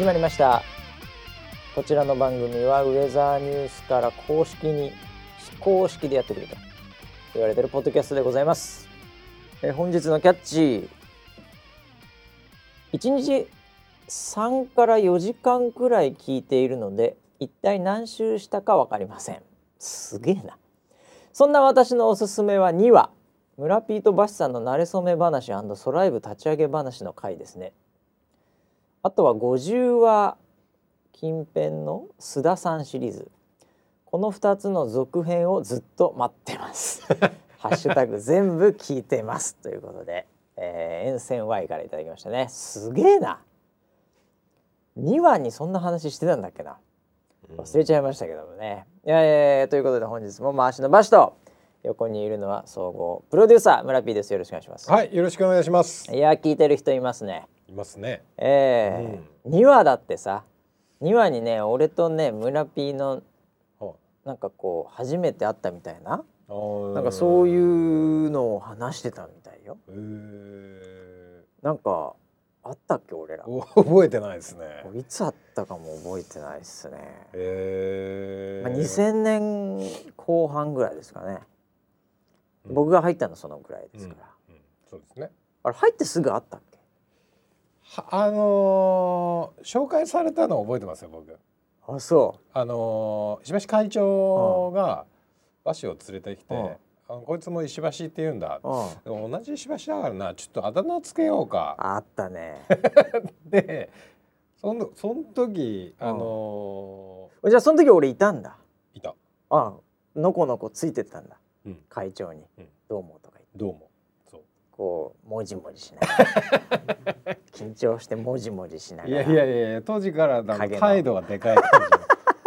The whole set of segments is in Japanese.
始まりました。こちらの番組はウェザーニュースから公式に非公式でやってくると言われてるポッドキャストでございます。え本日のキャッチ1日3から4時間くらい聞いているので一体何周したか分かりません。すげえな。そんな私のおすすめは2話。村ピートバシさんの馴れ初め話ソライブ立ち上げ話の回ですね。あとは50話近辺の須田さんシリーズ。この2つの続編をずっと待ってます。ハッシュタグ全部聞いてますということで、えー、沿線 Y からいただきましたね。すげえな。2話にそんな話してたんだっけな。忘れちゃいましたけどもね、いやいやということで本日も回しの場所。と横にいるのは総合プロデューサー村 P です。よろしくお願いします。はいよろしくお願いします。いや聞いてる人いますねいますねええー、うん、2話だってさ2話にね俺とね村 P のなんかこう初めて会ったみたいななんかそういうのを話してたみたいよ。えー、なんかあったっけ俺ら。覚えてないですね。いつあったかも覚えてないですね。ええー。まあ2000年後半ぐらいですかね。うん、僕が入ったのそのぐらいですから。うんうん、そうですね。あれ入ってすぐあったっけ？あのー、紹介されたの覚えてますよ僕。あそう。あの石橋会長が和紙を連れてきて、あこいつも石橋って言うんだ、でも同じ石橋だからなちょっとあだ名つけようか。あったね。でそのその時あのー、じゃあその時俺いたんだ。いた。あのこのこついてたんだ、うん、会長に、うん、どうもとか言って。どうもこうもじもじしながら。緊張してもじもじしながら。いやいやいや当時から態度がでかい感じ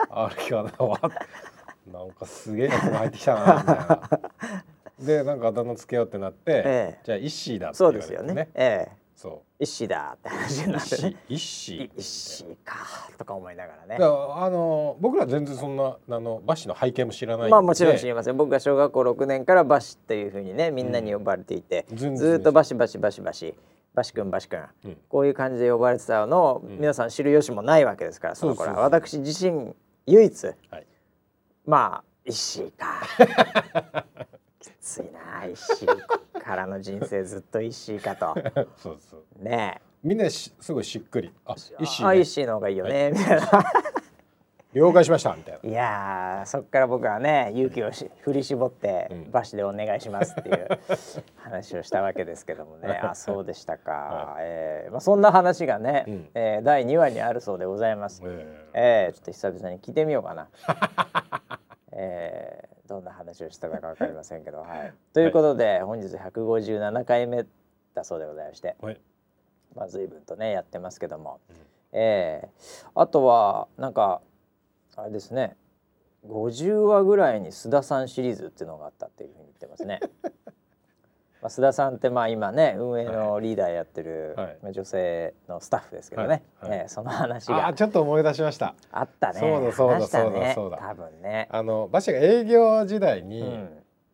あれかな。なんかすげえやつが入ってきたなみたいな。でなんかあだ名つけようってなって、ええ、じゃあイッシーだって言われて、ね、そうですよね、ええそう。一子だって話になってね。一子一子。かとか思いながらね。あの僕ら全然そんなあのバシの背景も知らないまあもちろん知りません。僕が小学校6年からバシっていうふうにねみんなに呼ばれていて、うん、ずっとバシバシバシバシバシ君バシ君、うん、こういう感じで呼ばれてたのを皆さん知る由もないわけですからその頃は。私自身唯一、はい、まあ一子か。き ついな。石からの人生ずっと石かと。そうそう。ね。みんなすごいしっくり。あ石、ね、石の方がいいよね、みたいな。了解しましたみたいな。いやそっから僕はね勇気をし振り絞って「バシでお願いします」っていう話をしたわけですけどもね。あそうでしたか、はい、えー、まあ、そんな話がね、うん、えー、第2話にあるそうでございます、えー、えー、ちょっと久々に聞いてみようかな。えー、どんな話をしたか分かりませんけど、はい、ということで、はい、本日157回目だそうでございまして、はい、まあ随分とねやってますけども、うん、えー、あとはなんかあれですね。50話ぐらいに須田さんシリーズっていうのがあったっていうふうに言ってますね。まあ、須田さんってまあ今ね運営のリーダーやってる、はい、女性のスタッフですけどね、はえー、その話があちょっと思い出しました。あったね。そうだそうだそうだ。そうだ多分ね。あの馬車が営業時代に、うん、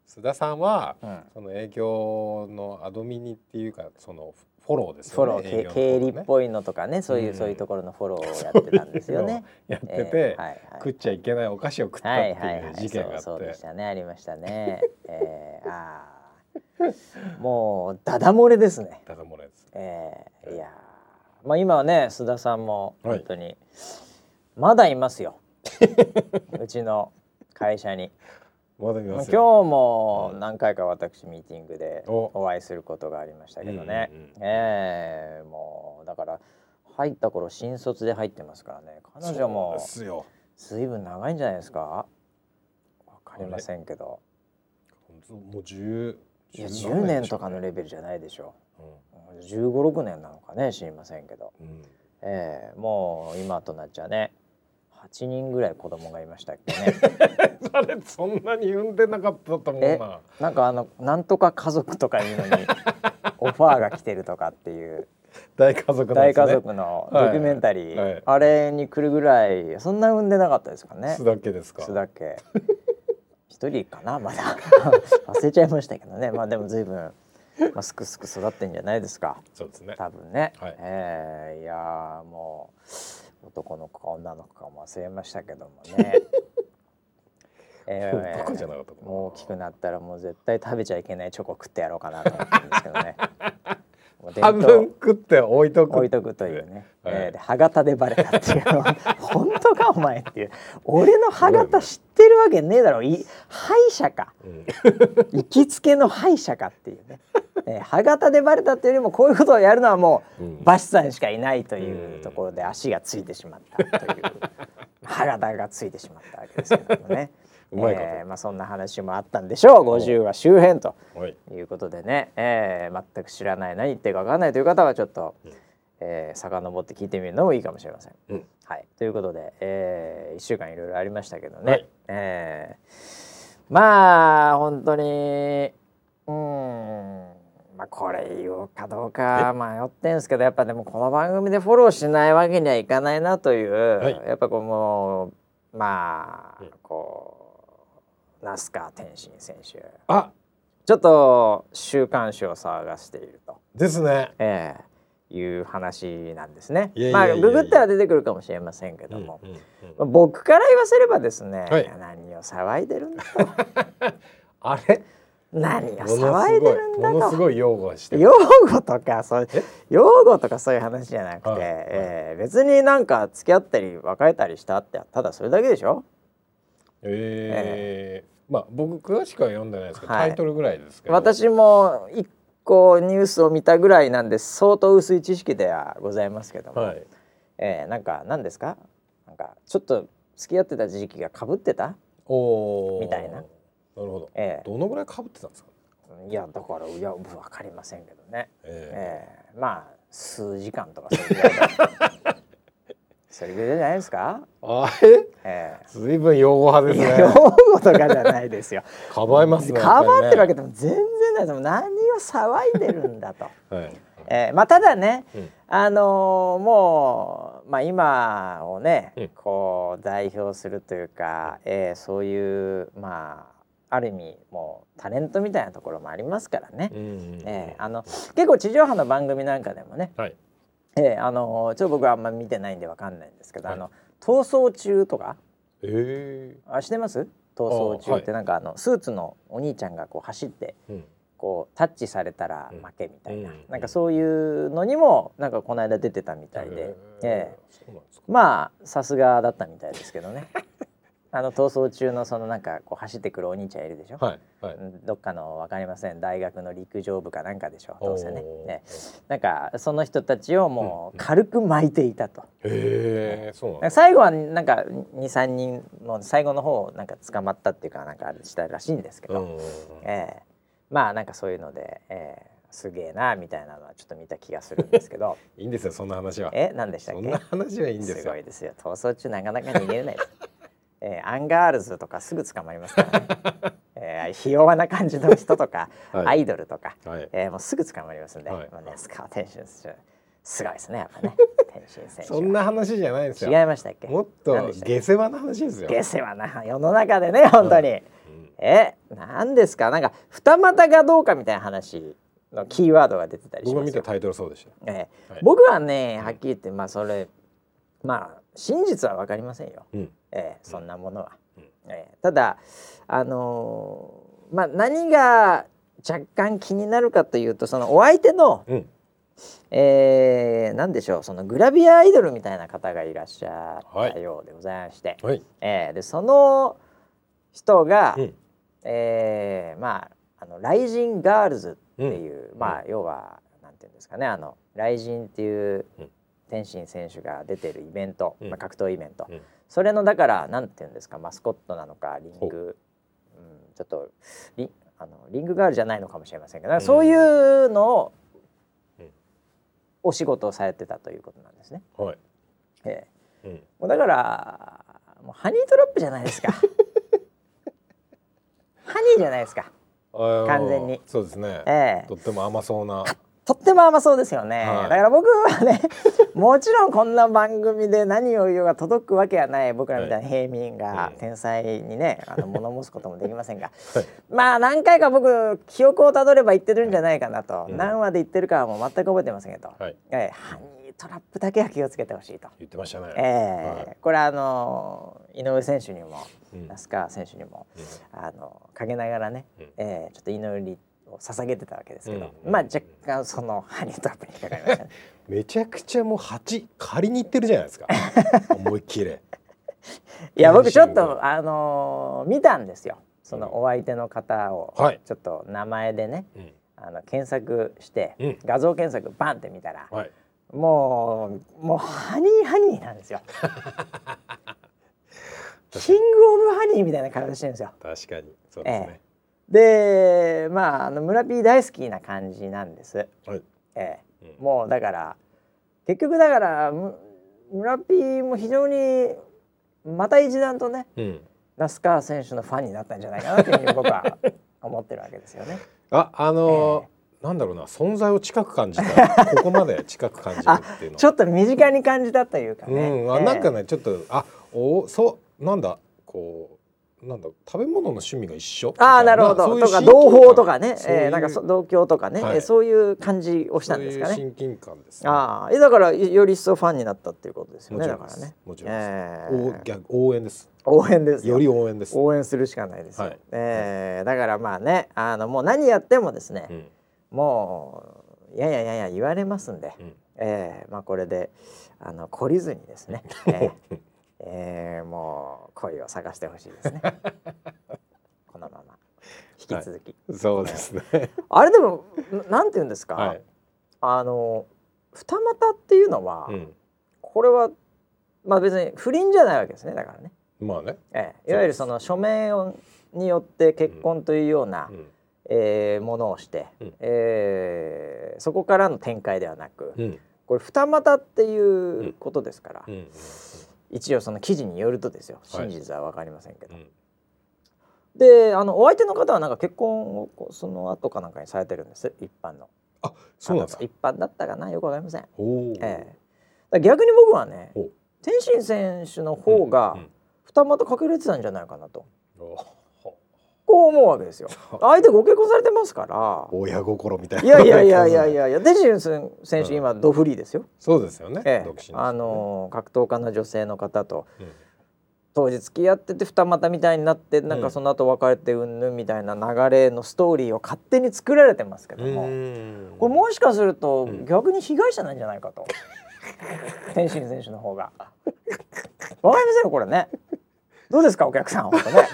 須田さんは、うん、その営業のアドミニっていうかそのフォローです。フォロー、ね、経理っぽいのとかね、そういう、うん、そういうところのフォローをやってたんですよね。やってて、えーはいはい、食っちゃいけないお菓子を食ったっていう事件があって、そうでしたね、ありましたね。えー、ああ。もうダダ漏れですね。ダダ漏れです。えー、いやまあ今はね須田さんも本当に、はい、まだいますよ。うちの会社に。まだ今日も何回か私ミーティングでお会いすることがありましたけどね。うんうんうん、ええー、もうだから入った頃新卒で入ってますからね。彼女も随分長いんじゃないですか？わかりませんけど。もう十いや10年とかのレベルじゃないでしょ。う、うん、1 5 6年なのかね知りませんけど、うん、えー、もう今となっちゃね8人ぐらい子供がいましたっけね。あれそんなに産んでなかったと思うな。なんかあのなんとか家族とかいうのに オファーが来てるとかっていう。大家族の、ね、大家族のドキュメンタリー、はい。はい、あれに来るぐらいそんな産んでなかったですかね。巣だけですか。巣だけ 一人かなまだ。忘れちゃいましたけどね。まあでも随分まあ、すくすく育ってんじゃないですか。そうですね。多分ね、はい、えー、いやもう男の子か女の子かも忘れましたけどもね。えー、もう大きくなったらもう絶対食べちゃいけないチョコ食ってやろうかなと思ってるんですけどね。半分食って置いとく。置いとくというね、はい、えー、歯型でバレたっていう。本当かお前っていう。俺の歯型知ってるわけねえだろ。い歯医者か、うん、行きつけの歯医者かっていうね、えー、歯型でバレたっていうよりもこういうことをやるのはもう、うん、バシさんしかいないというところで足がついてしまったという。歯型がついてしまったわけですけどもね。うまいえー、まあそんな話もあったんでしょう。50話周辺と。い。うことでね、えー、全く知らない何言ってるか分かんないという方はちょっと、うん、えー、遡って聞いてみるのもいいかもしれません。うん、はい、ということで、えー、1週間いろいろありましたけどね、はい、えー、まあ本当にうん。まあこれ言おうかどうか迷ってんですけどやっぱでもこの番組でフォローしないわけにはいかないなという、はい、やっぱこうもうまあこう。那須川天心選手。あ。ちょっと週刊誌を騒がしていると。ですね。ええ。ー、いう話なんですね。まあググったら出てくるかもしれませんけども、うんうんうん、僕から言わせればですね、はい、何を騒いでるんだと。あれ？何が騒いでるんだと。ものすごい擁護して擁護とかそう擁護とかそういう話じゃなくて、はい、えー、別になんか付き合ったり別れたりしたってただそれだけでしょ？えー、えー、まあ僕詳しくは読んでないですけど、はい、タイトルぐらいですけど。私も一個ニュースを見たぐらいなんで相当薄い知識ではございますけども、はい、えー、なんか何ですか？なんかちょっと付き合ってた時期がかぶってた？みたいな。なるほど、えー、どのぐらいかぶってたんですか？いやだからいや分かりませんけどね、えー、えー、まあ数時間とかそういうぐらい それぐらいじゃないですか？あれ、えー、ずいぶん用語派ですね。用語とかじゃないですよ。かばいますね。かばってるわけでも全然ないです。何を騒いでるんだと。はい。えー、まあただね、うん、あのー、もうまあ今をね、うん、こう代表するというか、えー、そういうまあある意味もうタレントみたいなところもありますからね。うんうんうん、えー、あの結構地上波の番組なんかでもね。はいえー、あのちょっと僕はあんま見てないんでわかんないんですけど、はい、あの逃走中とか、え。ー、あしてます？逃走中ってなんかあのスーツのお兄ちゃんがこう走って、うん、こうタッチされたら負けみたいな、うん、なんかそういうのにもなんかこの間出てたみたいで、えー、まあさすがだったみたいですけどね。あの逃走中のそのなんかこう走ってくるお兄ちゃんいるでしょ、はいはい、どっかの分かりません。大学の陸上部かなんかでしょ？どうせね。ね。なんかその人たちをもう軽く撒いていたと、うんうん、へえそう最後はなんか23人の最後の方なんか捕まったっていうかなんかしたらしいんですけど、えー、まあなんかそういうので、えー、すげえなみたいなのはちょっと見た気がするんですけど。いいんですよそんな話は。え何でしたっけ？そんな話はいいんですよ。すごいですよ。逃走中なかなか逃げれないえー、アンガールズとかすぐ捕まりますからね、えー、ひ弱な感じの人とか、はい、アイドルとか、はい、えー、もうすぐ捕まりますんで、はい、まあね、スカーすごいですねやっぱね 天心選手そんな話じゃないですよ。違いましたっけ？もっと下世話な話ですよ。下世話な世の中でね本当に、うん、え何ですか？なんか二股がどうかみたいな話のキーワードが出てたりします僕見たタイトルそうでした、えー、はい、僕はねはっきり言ってまあそれまあ真実は分かりませんよ、うん、えー、そんなものは。うん、えー、ただあのー、まあ何が若干気になるかというとそのお相手の、うん、えー、何でしょうそのグラビアアイドルみたいな方がいらっしゃったようでございまして、はい、えー、でその人が、うん、えー、まああのライジンガールズっていう、うん、まあ要はなんていうんですかねあのライジンっていう、うん天心選手が出てるイベント、まあ、格闘イベント、それのだからなんていうんですかマスコットなのかリング、うん、ちょっとリあのリングガールじゃないのかもしれませんけど、そういうのをお仕事をされてたということなんですね。はい、ええ、うん、もうだからもうハニートラップじゃないですか。ハニーじゃないですか。完全に。そうですね。ええ、とっても甘そうな。とっても甘そうですよね、はい、だから僕はね もちろんこんな番組で何を言うが届くわけはない僕らみたいな平民が天才にねあの 物申すこともできませんが、はい、まあ何回か僕記憶をたどれば言ってるんじゃないかなと、うん、何話で言ってるかはもう全く覚えてませんけど、はい、えハニートラップだけは気をつけてほしいと。言ってましたね、えー、はい、これあの井上選手にも、うん、那須川選手にも、うん、あの陰ながらね、うん、えー、ちょっと祈りを捧げてたわけですけど、うん、まあ若干そのハニートラップにかかりましたね。めちゃくちゃもう蜂借りに行ってるじゃないですか。思いっきり。いや僕ちょっとあのー、見たんですよ。そのお相手の方を、ちょっと名前でね、あの検索して、画像検索バンって見たら、はい。もうもうハニーハニーなんですよ。キングオブハニーみたいな体してるんですよ。確かに。そうですね、えー、でまああの村ピー大好きな感じなんです、はい、えー、うん、もうだから結局だから村ピーも非常にまた一段とね、うん、那須川選手のファンになったんじゃないかなというふうに僕は思ってるわけですよね。ああのーえーなんだろうな存在を近く感じた。ここまで近く感じるっていうのちょっと身近に感じたというかね、うん、あなんかね、ちょっとあおそうなんだこうなんだ食べ物の趣味が一緒？ああな。るほど。とか同胞とかね。えー、なんか同郷とかね、はい、そういう感じをしたんですかね。親近感です、ね、ああだからより一層ファンになったっていうことですよねだからね。もちろんです、えー、応援です。応援ですよ。り応援です。応援するしかないですよ、はい、えー、だからまあねあのもう何やってもですね、うん。もうやややや言われますんで、うん、えー、まあ、これであの懲りずにですね、えーえー、もう恋を探してほしいですね。このまま。引き続き、はい、そうですね、あれでもなんて言うんですか、はい、あの二股っていうのは、うん、これはまあ別に不倫じゃないわけですねだからね。まあね、えー、いわゆるその署名によって結婚というような、うんうん。えー、ものをして、うん、えー、そこからの展開ではなく、うん、これ二股っていうことですから、うん、一応その記事によるとですよ。真実は分かりませんけど。はい、であのお相手の方はなんか結婚をその後かなんかにされてるんです。一般の。あそうなんですか？一般だったかな？よくわかりません。えー、逆に僕はね天心選手の方が二股かけられてたんじゃないかなと。こう思うわけですよ。相手ご結婚されてますから。親心みたいな。いやいやいやいやいやいや、デジンス選手、今ドフリーですよ。そうですよね。ええ、あの格闘家の女性の方と。当時付き合ってて二股みたいになってなんかその後別れてうんぬんみたいな流れのストーリーを勝手に作られてますけどもこれもしかすると逆に被害者なんじゃないかと、天心選手の方が。わかりませんよこれね。どうですかお客さん本当ね。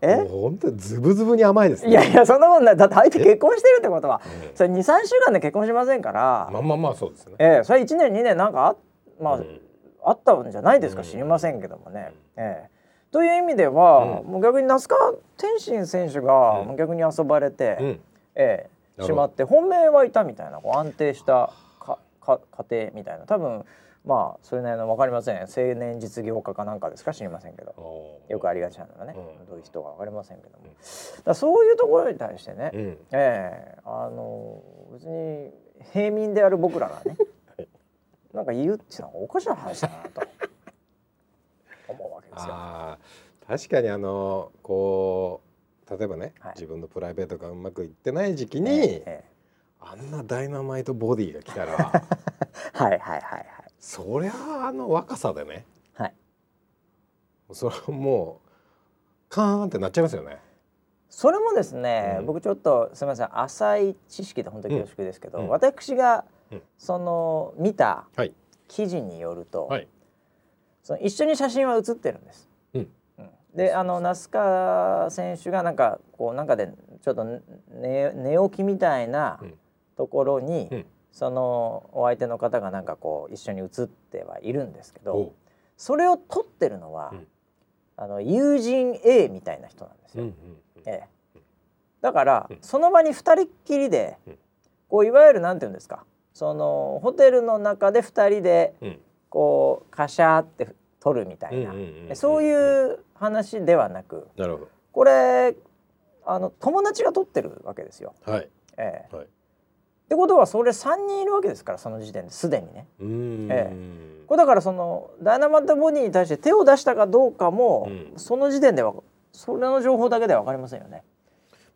え？本当ズブズブに甘いです、ね、いやいやそんなもんないだって相手結婚してるってことはそれ23週間で結婚しませんから。まあまあまあそうですね。ええそれ1年2年なんかあまあ、うん、あったんじゃないですか知りませんけどもね、うん、ええ。という意味では、うん、もう逆に那須川天心選手が逆に遊ばれて、うん、ええしまって本命はいたみたいなこう安定したかか家庭みたいな。多分まあそれなりの分かりません。青年実業家かなんかですか？知りませんけど。よくありがちなのがね、うん、どういう人か分かりませんけども、うん、だそういうところに対してね、うん、ええー、あの別に平民である僕らがね なんか言うっていうのはおかしな話だなと。思うわけですよ。確かにあのこう例えばね、はい、自分のプライベートがうまくいってない時期に、えーえー、あんなダイナマイトボディが来たら。はいはいはいはいそりゃあの若さでね。はい。それもうカーンってなっちゃいますよね。それもですね、うん、僕ちょっとすみません浅い知識で本当に恐縮ですけど、うん、私がその見た記事によると、はい、その一緒に写真は写ってるんです。うん、であの那須川選手がなんかこうなんかでちょっと寝寝起きみたいなところに、そのお相手の方がなんかこう一緒に写ってはいるんですけどそれを撮ってるのは、うん、あの友人 A みたいな人なんですよ。うんうんええ、だから、うん、その場に2人っきりで、こういわゆるなんて言うんですかそのホテルの中で2人でこうカシャーって撮るみたいな。そういう話ではなくなるほど。これあの友達が撮ってるわけですよ。はい。ええ。はいってことはそれ3人いるわけですからその時点ですでにね。ええ、これだからそのダイナマイトボディに対して手を出したかどうかも、うん、その時点ではそれの情報だけでは分かりませんよね。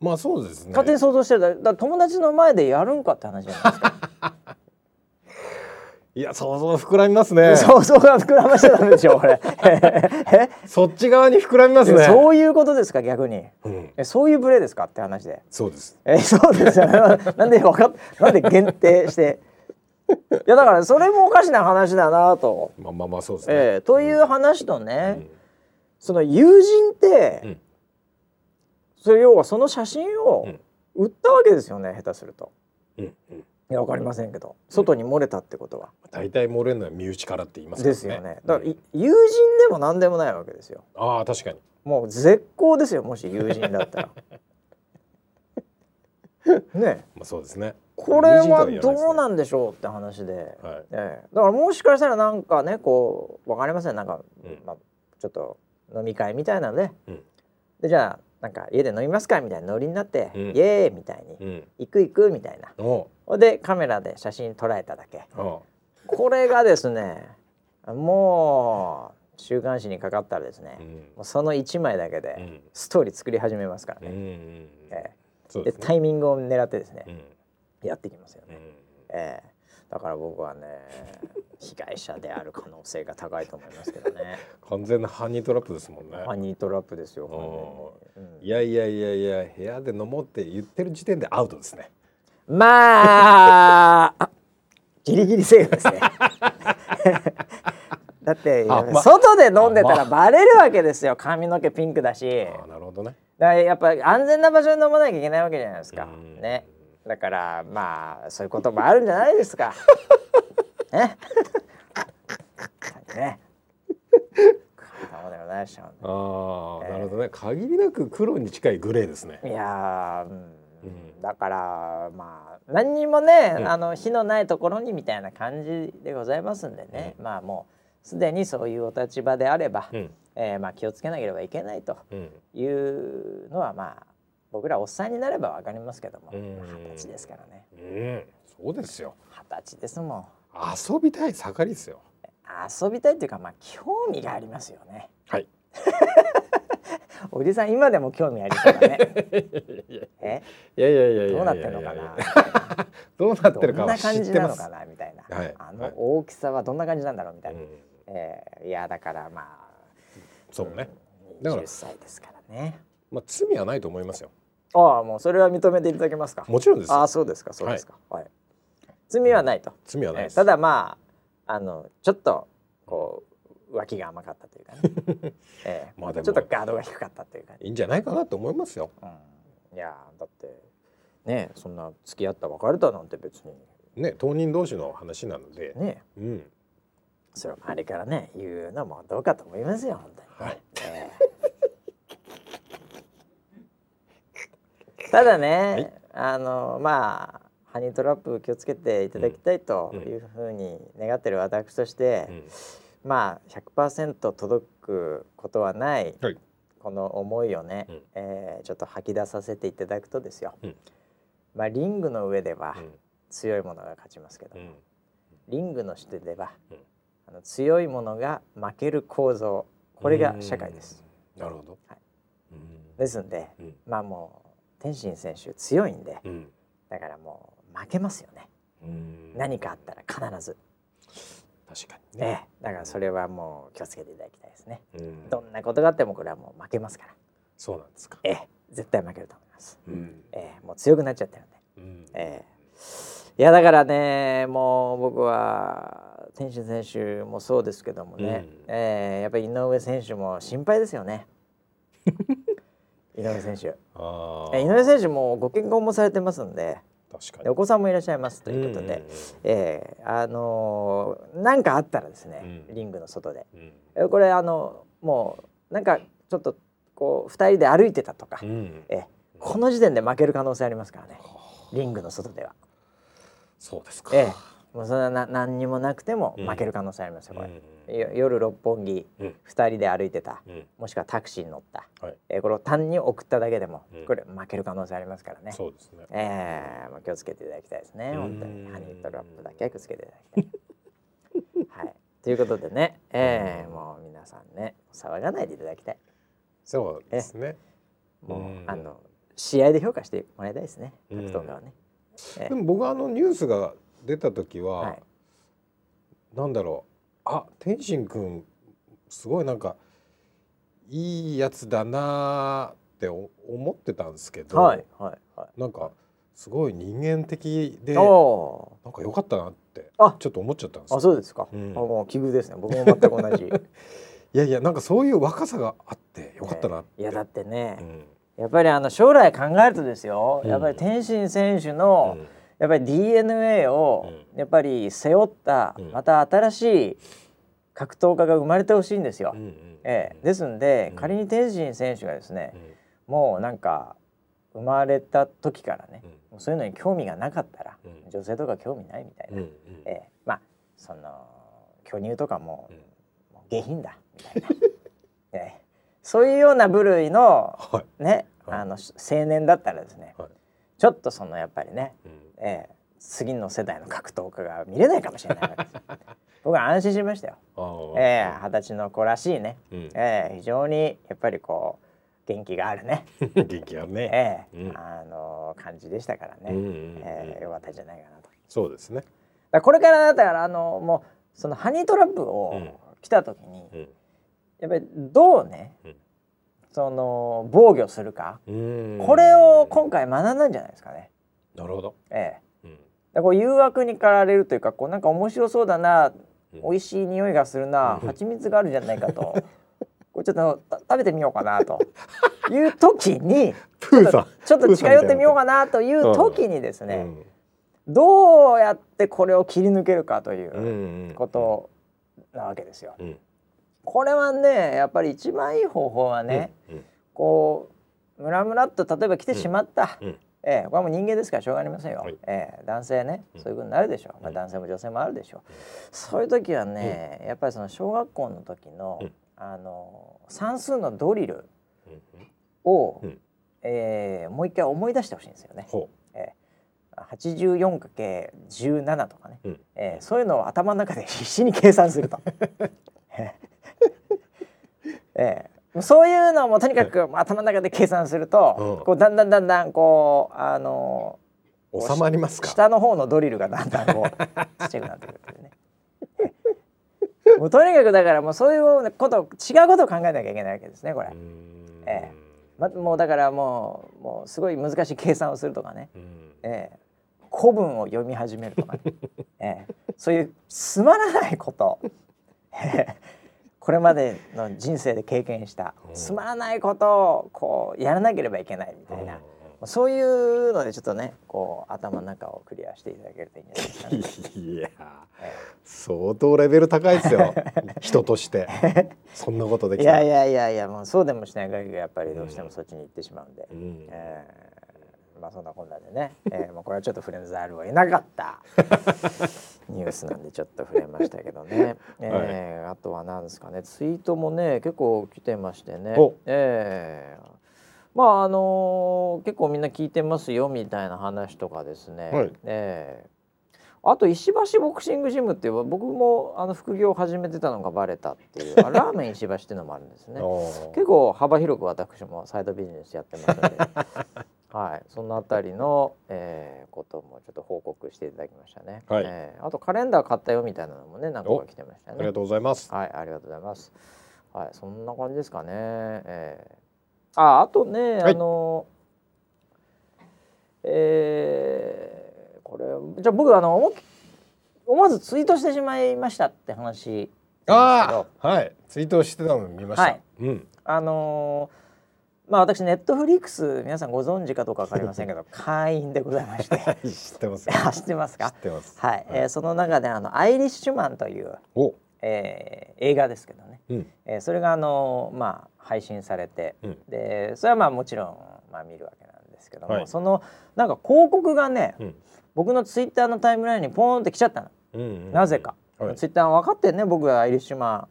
まあそうですね。勝手に想像してるだ友達の前でやるんかって話じゃないですか。いや想像膨らみますね。想像が膨らましちゃダメでしょこれ。そっち側に膨らみますね。そういうことですか逆に、うん、えそういうブレですかって話で？そうです。えそうですよね。なんでわかなんで限定して？いやだからそれもおかしな話だなと。まあまあまあそうですね、えー、という話とね、うん、その友人って、うん、それ要はその写真を売ったわけですよね下手すると。うんうんいやわかりませんけど外に漏れたってことは、大体漏れるのは身内からって言いますね。ですよね。だから、友人でも何でもないわけですよ。ああ確かに。もう絶好ですよもし友人だったら。ね。まあそうですね。これはどうなんでしょうって話で、はいえ。だからもしかしたらなんかねこうわかりません。なんか、うん、まあ、ちょっと飲み会みたいなので、うん、でじゃあなんか家で飲みますかみたいなノリになって、うん、イエーイみたいに、うん、行く行くみたいな。でカメラで写真捉えただけ。これがですねもう週刊誌にかかったらですね、うん、もうその1枚だけでストーリー作り始めますからね。うんえー、で、ね、タイミングを狙ってですね、やってきますよね。えー、だから僕はね被害者である可能性が高いと思いますけどね。完全なハニートラップですもんね。ハニートラップですよ、うん、いやいやいやいや部屋で飲もうって言ってる時点でアウトですね。まあ ギリギリセーフですね。だって、ま、外で飲んでたらバレるわけですよ。髪の毛ピンクだし。なるほどね。だからやっぱ安全な場所に飲まなきゃいけないわけじゃないですか。ねだからまあそういうこともあるんじゃないですか。ね。ね。ああ、なるほどね。限りなく黒に近いグレーですね。いやうん、だからまあ何にもね、あの火のないところにみたいな感じでございますんでね、まあもうすでにそういうお立場であれば、うえまあ気をつけなければいけないというのはまあ僕らおっさんになればわかりますけども二十歳ですからね。うん、そうですよ。二十歳ですもん。遊びたい盛りですよ。遊びたいっていうかまあ興味がありますよね。はい。おじさん今でも興味ありそうだね。え？いやいやいやどうなってるのかな？どうなってるかどんな感じなのかな？みたいな、はい、あの大きさはどんな感じなんだろう？みたいな、はい、えー、いやだからまあそうね。だから歳ですからね。まあ罪はないと思いますよああもうそれは認めていただけますか。もちろんですああそうですかそうですか、はい、はい。罪はないと。罪はないただまああのちょっとこう脇が甘かったというかね、えー、まあでも。ちょっとガードが低かったというか、いいんじゃないかなと思いますよ。うん、いやだってねそんな付き合った別れたなんて別に。ね当人同士の話なので。ね、うん、それを周りからね言うのもどうかと思いますよ本当に、はい。えー、ただね、はい、あのまあハニートラップ気をつけていただきたいというふうに願ってる私として、うん、まあ100%届くことはない、はい、この思いをね、うん、えー、ちょっと吐き出させていただくとですよ、うん、まあリングの上では強いものが勝ちますけども、リングの下では、あの強いものが負ける構造これが社会です。なるほど、はい、ですんで、まあもう天心選手強いんで、だからもう負けますよね。何かあったら必ず。確かにね、だからそれはもう気をつけていただきたいですね。どんなことがあってもこれはもう負けますから。そうなんですか。ええ。絶対負けると思います、ええ。もう強くなっちゃってるんで、ええ。いやだからねもう僕は天心選手もそうですけどもね、うん、えー、やっぱり井上選手も心配ですよね 井上選手。井上選手もご結婚もされてますんで。確かに。お子さんもいらっしゃいます。ということで、えー、あの何、ー、かあったらですね、リングの外で、うん、これあのもうなんかちょっとこう2人で歩いてたとか、うん、えこの時点で負ける可能性ありますからね。リングの外では。そうですか、えーもうそれはな何にもなくても負ける可能性ありますよこれ、うん、夜六本木、うん、2人で歩いてた、うん、もしくはタクシーに乗った、はい、えー、これを単に送っただけでも、これ負ける可能性ありますからね。そうですね。えー、まあ、気をつけていただきたいですね。本当に。ハニートラップだけは気をつけていただきたい。はい。ということでね、えー、もう皆さんね騒がないでいただきたい。そうですね。もうあの試合で評価してもらいたいですね。格闘家はね、でも僕はあのニュースが出た時は、はい、なんだろうあ天心君すごいなんかいいやつだなって思ってたんですけど、はいはいはい、なんかすごい人間的でなんか良かったなってちょっと思っちゃったんですあそうですか、うん、あもう奇遇ですね。僕も全く同じ。いやいやなんかそういう若さがあってよかったなって、いやだってね、うん、やっぱりあの将来考えるとですよ、うん、やっぱり天心選手の、やっぱり DNA をやっぱり背負ったまた新しい格闘家が生まれてほしいんですよ。ええ、ですんで、仮に天心選手がですね、もうなんか生まれた時からね、うん、そういうのに興味がなかったら、うん、女性とか興味ないみたいな、えー、まあその巨乳とかも,、もう下品だ。みたいな、えー、そういうような部類の、はい、ね、はい、あの青年だったらですね、はい、ちょっとそのやっぱりね、うん、えー、次の世代の格闘家が見れないかもしれない。僕は安心しましたよ。えー、二十歳の子らしいね、うん、えー、非常にやっぱりこう元気があるね。元気あるね、えー、うん、あの感じでしたからね、うんうんうん、えー、よかったんじゃないかなと。そうですね。だこれからだからあのもうそのハニートラップを来た時に、うん、やっぱりどうね、うん、その防御するか。これを今回学んだんじゃないですかねなるほど。ええ。ー、だこう誘惑に駆られるというかこうなんか面白そうだな、うん、美味しい匂いがするな、蜂蜜があるじゃないかと。これちょっと食べてみようかなと。いう時に ちょっと近寄ってみようかなという時にですね、どうやってこれを切り抜けるかということなわけですよ。これはねやっぱり一番いい方法はね、こうムラムラっと例えば来てしまった、ええ、これはもう人間ですからしょうがありませんよ、はい、ええ、男性ね、そういうことになるでしょう、まあ、男性も女性もあるでしょう、そういう時はね、やっぱりその小学校の時の、あの算数のドリルを、うん、えー、もう一回思い出してほしいんですよね。えー、84×17 とかね、うん、えー、そういうのを頭の中で必死に計算すると。えー、そういうのもとにかく頭の中で計算すると、うん、こうだんだんだんだんこうあの収まりますか？下の方のドリルがだんだんこうちっちゃくなってくるっていうね。もうとにかくだからもうそういうこと違うことを考えなきゃいけないわけですねこれ。ええ。ま、もうだからもうもうすごい難しい計算をするとかね、ええ、古文を読み始めるとかね、ええ、そういうつまらないこと、ええ、これまでの人生で経験したつまらないことをこうやらなければいけないみたいな。そういうのでちょっとねこう頭の中をクリアしていただけるといいんじゃないですか、ね、いや、え相当レベル高いですよ。人として。そんなことできいやいやいやいやもうそうでもしない限りやっぱりどうしてもそっちに行ってしまうんで、うん、えー、まあそんなこんなでね、えー、まあこれはちょっと触れざるを得なかった ニュースなんでちょっと触れましたけどね、えー、はい、あとは何ですかね。ツイートもね結構来てましてね。えーまああのー、結構みんな聞いてますよみたいな話とかですね、はい、えー、あと石橋ボクシングジムっていう僕もあの副業を始めてたのがバレたっていう ラーメン石橋っていうのもあるんですね。結構幅広く私もサイドビジネスやってますので はい、そのあたりの、えー、こともちょっと報告していただきましたね。はい、えー、あとカレンダー買ったよみたいなのもね、なんか来てましたね。ありがとうございます。はい、ありがとうございます。はい、そんな感じですかね。えー、ああとね、はい、あのえー、これじゃあ僕あの思わずツイートしてしまいましたって話ああはいツイートしてたの見ました、はい、うん、あのー、まあ私ネットフリックス皆さんご存知かどうかわかりませんけど 会員でございまして。知ってます 知ってますか？知ってます。はい、はい、えー、その中であのアイリッシュマンというえー、映画ですけどね、うん、えー、それがあのまあ配信されて、うん、でそれはまあもちろんまあ見るわけなんですけども、はい、そのなんか広告がね、うん、僕のツイッターのタイムラインにポーンって来ちゃったの、うんうん、なぜか、はい、ツイッター分かってんね僕がアイリッシュマン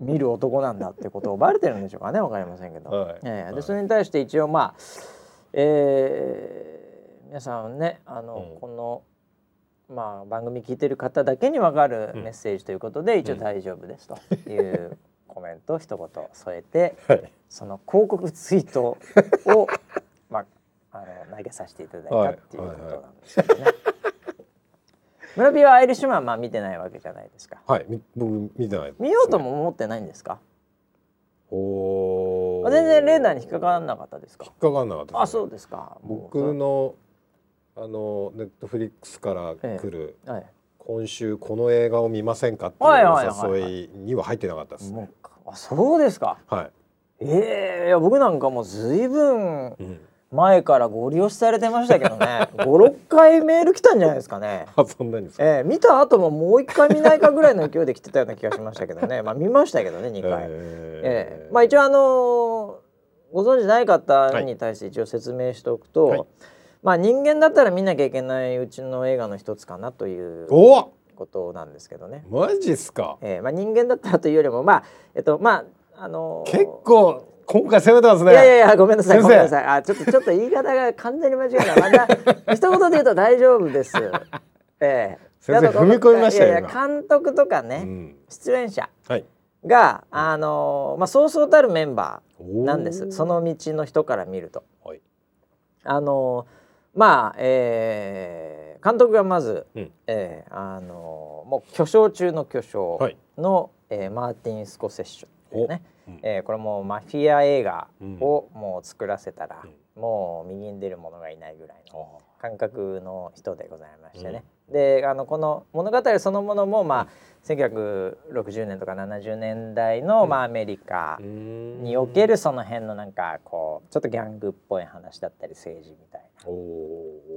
見る男なんだってことをバレてるんでしょうかね分かりませんけど、はい、えー、でそれに対して一応まあ、えー、皆さんねあの、このまあ、番組聞いてる方だけに分かるメッセージということで、一応大丈夫ですという コメントを一言添えて、はい、その広告ツイートを、まあ、あの投げさせていただいたっていうことなんですけどね。村ピはアイリッシュマンまあ見てないわけじゃないですか。はい僕見てない、ね、見ようとも思ってないんですか？お全然レーダーに引っかからなかったですか？引っかからなかった、ね、あそうですか。僕のあのネットフリックスから来る、ええはい、今週この映画を見ませんかっていうお誘いには入ってなかったです、ね、あそうですか。はい。ええー、いや僕なんかもうずいぶん前からご利用しされてましたけどね。56回メール来たんじゃないですかね。あそんなにえー、見た後ももう一回見ないかぐらいの勢いで来てたような気がしましたけどね。まあ見ましたけどね2回、えー、えー、まあ一応あのー、ご存知ない方に対して一応説明しておくと、はい、まあ人間だったら見なきゃいけないうちの映画の一つかなということなんですけどね。マジっすか、えーまあ、人間だったらというよりもまあえっとまああのー、結構今回攻めてますね。いやいやいやごめんなさいごめんなさい。あちょっとちょっと言い方が完全に間違えた。また一言で言うと大丈夫です。ええー。先生踏み込みましたよ。いやいや監督とかね、うん、出演者が、あのー、まあそうそうたるメンバーなんです。その道の人から見ると。はい、あのー、まあ、えー、監督がまず、うん、えー、あのもう巨匠中の巨匠の、はい、えー、マーティン・スコセッシュね。えー、これもマフィア映画をもう作らせたら、もう右に出る者がいないぐらいの感覚の人でございましてね。であのこの物語そのものもまあ1960年とか70年代の、まあ、アメリカにおけるその辺のなんかこうちょっとギャングっぽい話だったり政治みたい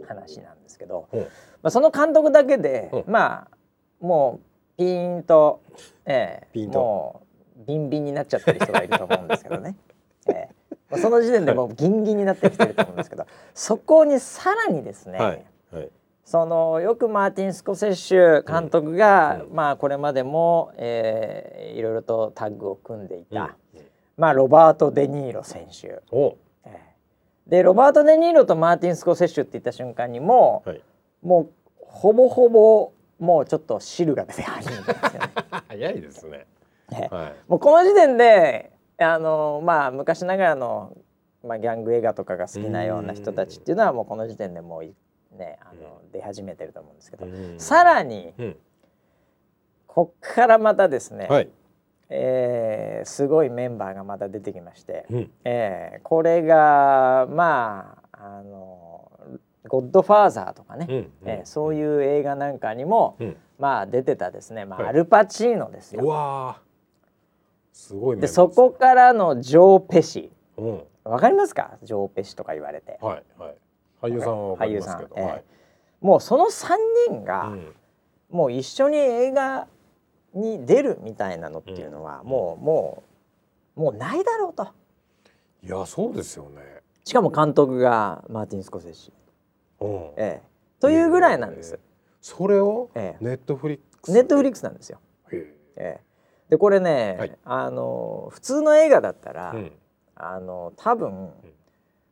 な話なんですけど、まあ、その監督だけで、まあもうピーンと、えー、もうビンビンになっちゃってる人がいると思うんですけどね。えー、その時点でもうギンギンになってきてると思うんですけど、そこにさらにですね、はい。はい、そのよくマーティン・スコセッシュ監督が、うん、まあこれまでも、えー、いろいろとタッグを組んでいた、うん、まあロバート・デ・ニーロ選手。えー、でロバート・デ・ニーロとマーティン・スコセッシュって言った瞬間にもう、はい、もうほぼほぼもうちょっと汁が出て始めてますよね。早いですね。はい、もうこの時点であのまあ昔ながらの、まあ、ギャング映画とかが好きなような人たちっていうのはもうこの時点でもうねあの出始めてると思うんですけどさらに、うん、こっからまたですね、はい、えー、すごいメンバーがまた出てきまして、うん、えー、これがまああの「ゴッドファーザー」とかね、うん。うん、えー、そういう映画なんかにも、うん、まあ出てたですね、まあ、アルパチーノですよ。うわすごいでそこからのジョー・ペシ。わ、うん、かりますか？ジョー・ペシとか言われて。はいはい。俳優さんは俳優さん、えーはい、もうその3人が、うん、もう一緒に映画に出るみたいなのっていうのは、うん、もうもうもうないだろうと。いやそうですよね。しかも監督がマーティン・スコセッシ、うん。ええ。というぐらいなんです、えー、それをネットフリックスネットフリックスなんですよ。ええでこれね、はい、あの普通の映画だったら、うん、あの多分、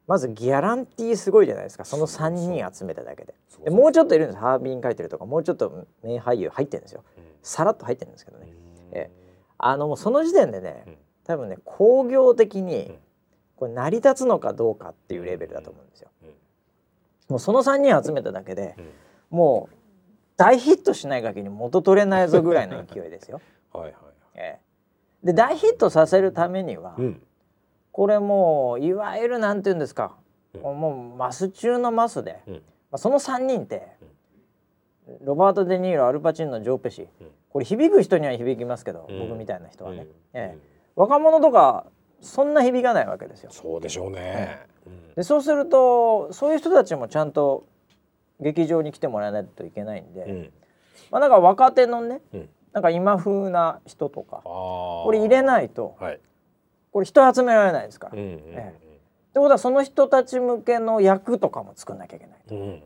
まずギャランティーすごいじゃないですか。その3人集めただけで。でもうちょっといるんですハービン書いてるとかもうちょっと名俳優入ってるんですよ、うん、さらっと入ってるんですけどね、えあのもうその時点でね、多分ね工業的にこれ成り立つのかどうかっていうレベルだと思うんですよ。もうその3人集めただけで、もう大ヒットしない限り元取れないぞぐらいの勢いですよ。はいはいえー、で大ヒットさせるためには、うん、これもういわゆるなんて言うんですか、うん、もうマス中のマスで、うん、まあ、その3人って、ロバート・デ・ニーロアルパチンのジョー・ペシ、これ響く人には響きますけど、僕みたいな人はね、えー、若者とかそんな響かないわけですよ。そうでしょうね、でそうするとそういう人たちもちゃんと劇場に来てもらわないといけないんで、まあなんか若手のね、なんか今風な人とかこれ入れないと、はい、これ人集められないですから。うんうんうん、ええ。ってことはその人たち向けの役とかも作んなきゃいけないと。うんうん、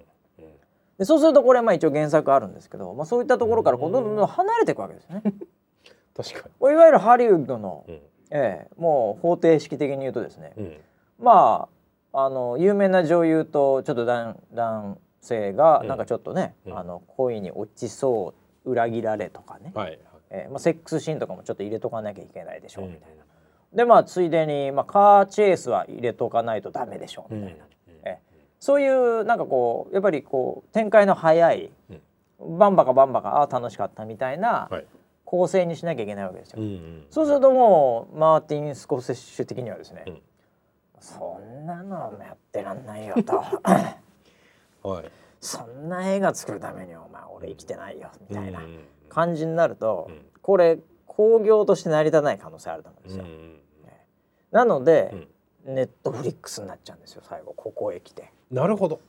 でそうするとこれまあ一応原作あるんですけど、まあ、そういったところからこうどん。どん離れていくわけですね。確かに。いわゆるハリウッドの、うん、ええ、もう方程式的に言うとですね、うん、まああの有名な女優とちょっと男男性がなんかちょっとね、うん、あの恋に落ちそう裏切られとかね、はい、えー、まあ、セックスシーンとかもちょっと入れとかなきゃいけないでしょうみたいな。うん、でまあついでに、まあ、カーチェイスは入れとかないとダメでしょうみたいな、うん、えー、そういうなんかこうやっぱりこう展開の早い、バンバカバンバカあ楽しかったみたいな構成にしなきゃいけないわけですよ。そうするともうマーティン・スコセッシュ的にはですね、うん、そんなのやってらんないよと、はい、そんな映画作るためにお前俺生きてないよみたいな感じになると、うん、これ興行として成り立たない可能性あると思うんですよ。なので、ネットフリックスになっちゃうんですよ最後。ここへ来て。なるほど。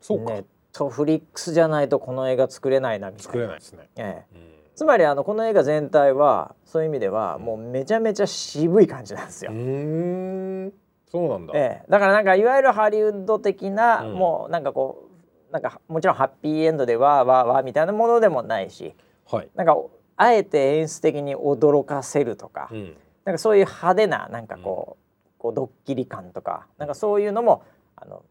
そうか。ネットフリックスじゃないとこの映画作れないなみたいな。作れないですね、ええ、うん、つまりあのこの映画全体はそういう意味ではもうめちゃめちゃ渋い感じなんですよ。うん。そうなんだ、ええ、だからなんかいわゆるハリウッド的な、うん、もうなんかこうなんかもちろんハッピーエンドでわーわーわーみたいなものでもないし、はい、なんかあえて演出的に驚かせるとか、うん、なんかそういう派手ななんかこう,、こうドッキリ感とかなんかそういうのもあの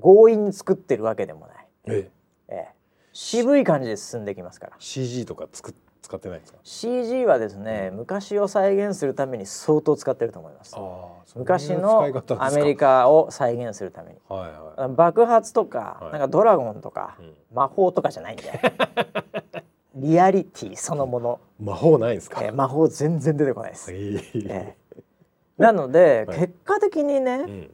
強引に作ってるわけでもない。ええ。え、渋い感じで進んできますから。CG とか作使ってないですか？CG はですね、うん、昔を再現するために相当使ってると思います。昔のアメリカを再現するために、はいはい、爆発とか、はい、なんかドラゴンとか、うん、魔法とかじゃないんで リアリティそのもの。魔法ないですか、えー、魔法全然出てこないです、えー、なので、はい、結果的にね、うん。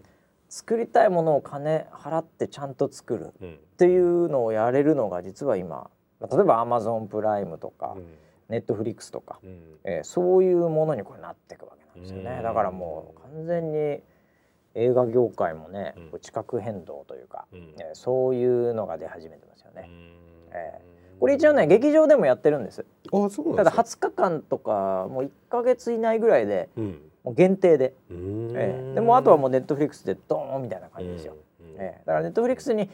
作りたいものを金払ってちゃんと作るっていうのをやれるのが実は今例えばアマゾンプライムとか、ネットフリックスとか、うん、えー、そういうものにこれなっていくわけなんですよね、だからもう完全に映画業界もね、うん、地殻変動というか、うん、えー、そういうのが出始めてますよね。えー、これ一応ね劇場でもやってるんです。あそうただ20日間とかもう1か月以内ぐらいで、もう限定で、えー、でもあとはもうネットフリックスでドーンみたいな感じですよ。えー、だからネットフリックスに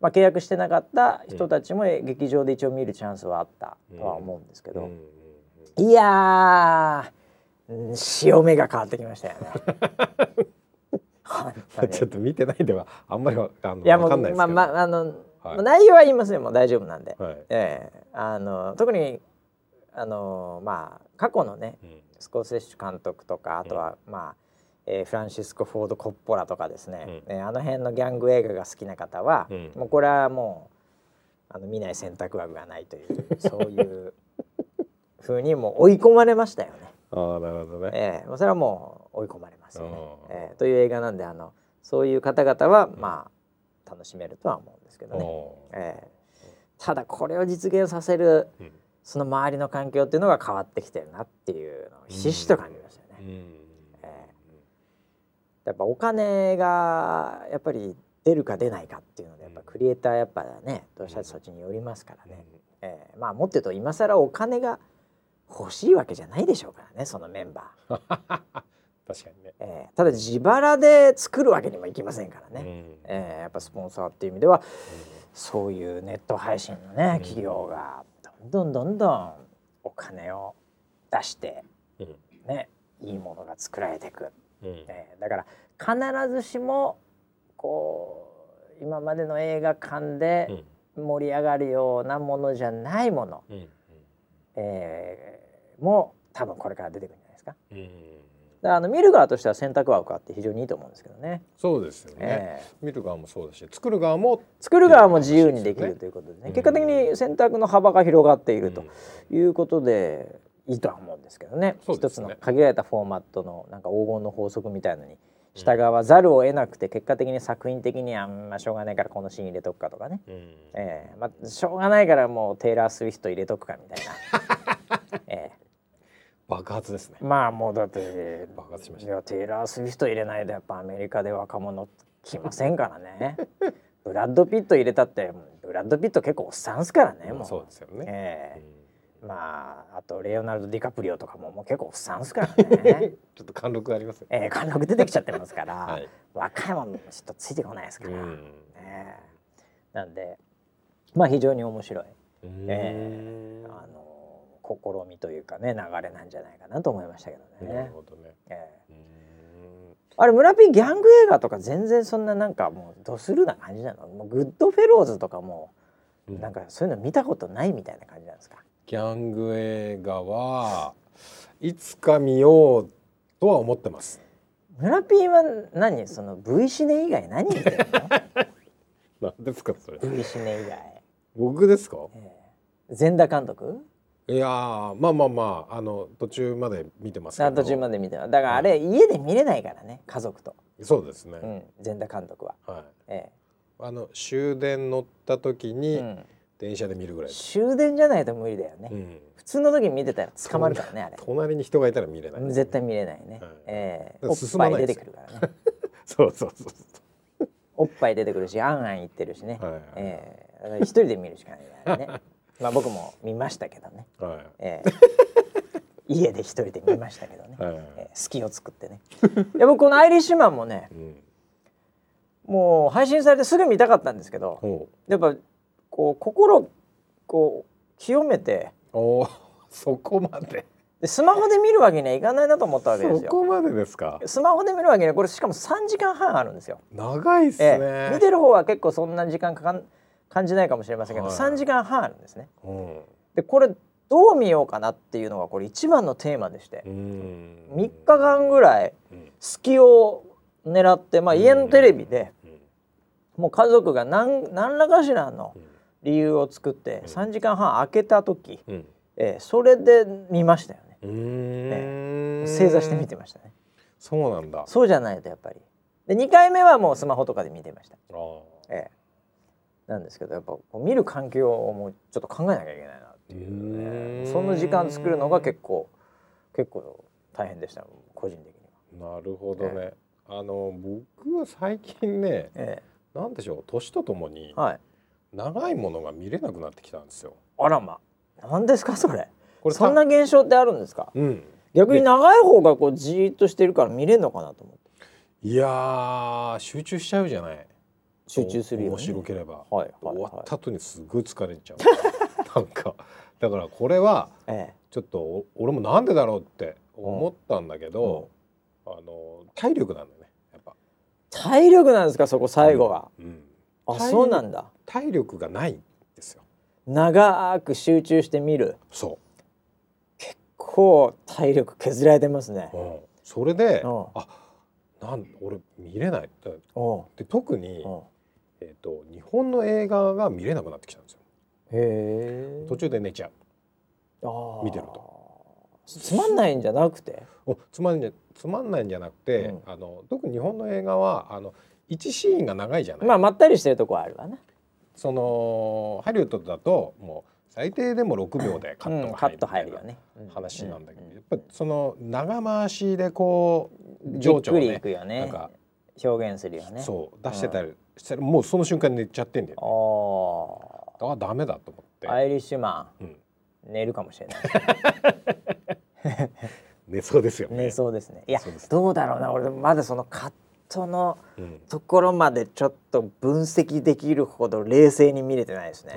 まあ、契約してなかった人たちも劇場で一応見るチャンスはあったとは思うんですけど、いや潮目が変わってきましたよね。ちょっと見てないではあんまりあのいやもうまあまああの、はい、内容は言いません。もう大丈夫なんで、はい、ええ。ー、あの特にあのまあ過去のね、うん、スコセッシュ監督とかあとは、うん、まあ、えー、フランシスコ・フォード・コッポラとかですね、うん、えー、あの辺のギャング映画が好きな方は、うん、もうこれはもうあの見ない選択枠がないというそういうふうにも追い込まれましたよね。あなるほどね、えー、それはもう追い込まれますよね。えー、という映画なんであのそういう方々はまあ楽しめるとは思うんですけどね。えー、ただこれを実現させる、うん。その周りの環境っていうのが変わってきてるなっていうのをひしひしと感じましたよね。えー、やっぱお金がやっぱり出るか出ないかっていうのでやっぱクリエイターやっぱねどうしたらそっちによりますからね。えー、まあもっと言うと今更お金が欲しいわけじゃないでしょうからねそのメンバー。確かにね、えー、ただ自腹で作るわけにもいきませんからね、うん、えー、やっぱスポンサーっていう意味では、うん、そういうネット配信のね企業がどんどんどんお金を出して、うん、ねいいものが作られていく、うん、えー、だから必ずしもこう今までの映画館で盛り上がるようなものじゃないもの、うん、えー、も多分これから出てくるんじゃないですか。うんあの見る側としては選択枠あって非常にいいと思うんですけどね。そうですよね。えー、見る側もそうだし、作る側も作る側も自由にできるということでね。うん、結果的に選択の幅が広がっているということで、いいとは思うんですけどね。ね。一つの限られたフォーマットのなんか黄金の法則みたいのに従わざるを得なくて、結果的に作品的にはまあしょうがないからこのシーン入れとくかとかね。うん、えー、まあしょうがないからもうテイラー・スウィフト入れとくかみたいな。えー爆発ですね。まあもうだって爆発しましたいやテイラー・スウィフト入れないでやっぱアメリカで若者来ませんからね。ブラッド・ピット入れたってブラッド・ピット結構おっさんすからねもう。そうですよね、えー、うん、まああとレオナルド・ディカプリオとかももう結構おっさんすからね。ちょっと貫禄ありますよ、ね、えー、貫禄出てきちゃってますから、はい、若いもんちょっとついてこないですから、うん、えー、なんでまあ非常に面白い、えー、あの試みというかね流れなんじゃないかなと思いましたけどね。なるほどね。えー、あれ村ピンギャング映画とか全然そんななんかもうドスルな感じなの？もうグッドフェローズとかもなんかそういうの見たことないみたいな感じなんですか、ギャング映画はいつか見ようとは思ってます。村ピンは何？その V シネ以外何見てるの？何ですかそれ。V シネ以外。僕ですか、えー全田監督？いやまあまあまああの途中まで見てますけど。途中まで見てだからあれ、家で見れないからね家族と。そうですね、うん、全田監督は。はい、ええ、あの終電乗った時に、電車で見るぐらい終電じゃないと無理だよね、うん、普通の時見てたら捕まるからねあれ。隣に人がいたら見れない、ね、絶対見れないね、はい、ええ。ー、おっぱい出てくるからね。そうそうそうおっぱい出てくるしあんあん言ってるしね、はい、ええ。ー、一人で見るしかないからねまあ僕も見ましたけどね、はい、えー、家で一人で見ましたけどね、はい、えー、隙を作ってね。いや僕このアイリッシュマンもね、うん、もう配信されてすぐ見たかったんですけどやっぱこう心こう清めておそこまで。でスマホで見るわけにはいかないなと思ったわけですよ。そこまでですか？スマホで見るわけにはこれしかも3時間半あるんですよ。長いですね、え見てる方は結構そんな時間かかん感じないかもしれませんけど、はい、3時間半あるんですね。うん、でこれどう見ようかなっていうのがこれ一番のテーマでして。3日間ぐらい隙を狙って、まあ、家のテレビでもう家族が何何らかしらの理由を作って3時間半空けた時、うん、えー、それで見ましたよね、えー、正座して見てましたね。そうなんだ。そうじゃないとやっぱり。で2回目はもうスマホとかで見てました。えー、なんですけどやっぱ見る環境をもうちょっと考えなきゃいけないなっていうね。その時間作るのが結構結構大変でした。個人的には。なるほどね、えー、あの僕は最近ね、えー、なんでしょう。年とともに、はい長いものが見れなくなってきたんですよ。あらま、何ですかそれ。これそんな現象ってあるんですか？うん。逆に長い方がこうじーっとしてるから見れるのかなと思って。いや集中しちゃうじゃない。集中するよ、ね、面白ければ、はい、終わった後にすごい疲れちゃう。なんかだからこれは、ええ、ちょっと俺もなんでだろうって思ったんだけど、うん、あの体力なんだよねやっぱ。体力なんですかそこ最後は。うん、うんあそうなんだ。体力がないんですよ。長く集中して見る。そう。結構体力削られてますね、うん、それで、うん、あなん俺見れないで特に、えーと、日本の映画が見れなくなってきたんですよ。へえ。途中で寝ちゃう。あ見てると。つまんないんじゃなくて？おつまんじゃつまんないんじゃなくて、うん、あの特に日本の映画はあの1シーンが長いじゃない？まあまったりしてるとこはあるわねそのハリウッドだともう最低でも6秒でカットが入る,、入るよね。話なんだけど、やっぱりその長回しでこう情緒をねね。なんか表現するよね。そう出してたりしたら、もうその瞬間寝ちゃってんだよね。ああダメだと思って。アイリッシュマン、うん、寝るかもしれない。寝そうですよね。寝そうですね。いやどうだろうな。俺まだそのカットのところまでちょっと分析できるほど冷静に見れてないですね、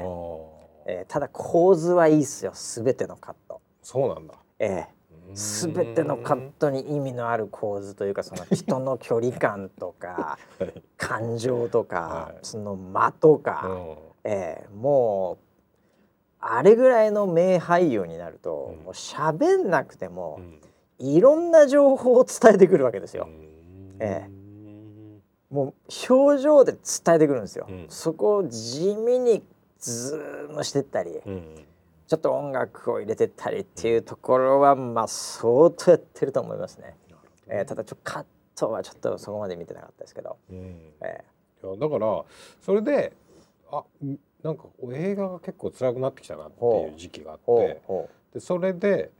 えー、ただ構図はいいっすよ。すべてのカット。そうなんだ。ええー、すべてのカットに意味のある構図というかその人の距離感とか はい、感情とか、はい、その間とか、えー、もうあれぐらいの名俳優になると、うん、もう喋んなくても、うん、いろんな情報を伝えてくるわけですよ。ええもう表情で伝えてくるんですよ、うん、そこを地味にズームしてったり、うん、ちょっと音楽を入れてったりっていうところはまあ相当やってると思いますね、えー、ただちょっとカットはちょっとそこまで見てなかったですけど、うん。えー、いやだからそれであなんか映画が結構辛くなってきたなっていう時期があってでそれで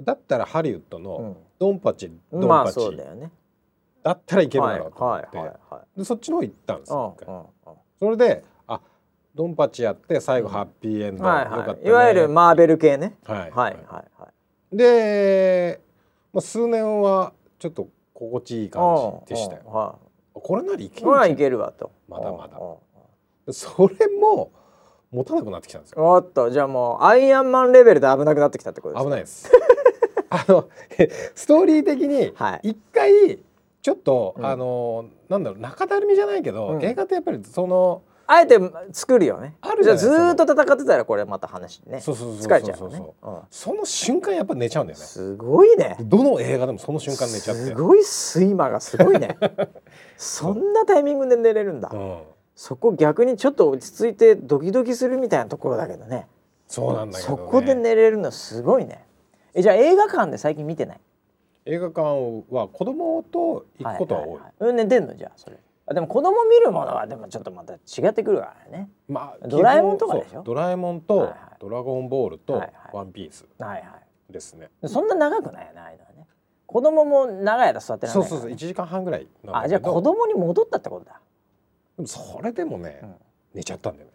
だったらハリウッドのドンパチ、ドンパチ、まあそうだよねだったらいけるだろうと思って、でそっちの方行ったんですよ、それであドンパチやって最後ハッピーエンド、うん。はいはい、よかった、ね、いわゆるマーベル系ね。はいはいはい、はい、で、まあ、数年はちょっと心地いい感じでしたよ、はい、これなりいけるいけるわと。まだまだ。それも持たなくなってきたんですよ。おっとじゃあもうアイアンマンレベルで危なくなってきたってことですか危ないです。あの ストーリー的に一回、はいちょっと、うん、あのなんだろう中だるみじゃないけど、うん、映画ってやっぱりそのあえて作るよね。あるじゃずっと戦ってたらこれまた話ね。そうそうそう疲れちゃうね、うん。その瞬間やっぱ寝ちゃうんだよね。すごいね。どの映画でもその瞬間寝ちゃって。すごい睡魔がすごいね。そんなタイミングで寝れるんだ。うん、そこ逆にちょっと落ち着いてドキドキするみたいなところだけどね。そうなんだね、そこで寝れるのすごいねえじゃあ映画館で最近見てない映画館は子供と行くことは多い,、はいはいはい、寝てんのじゃあそれあでも子供見るものはでもちょっとまた違ってくるからね。まあドラえもんとかでしょ？ドラえもんと、はいはい、ドラゴンボールと、ワンピースですね。そんな長くないよねああいうのはね。子供も長い間座ってない、ね、そうそうそう一時間半ぐらいあじゃあ子供に戻ったってことだ。でもそれでもね、うん、寝ちゃったんだよ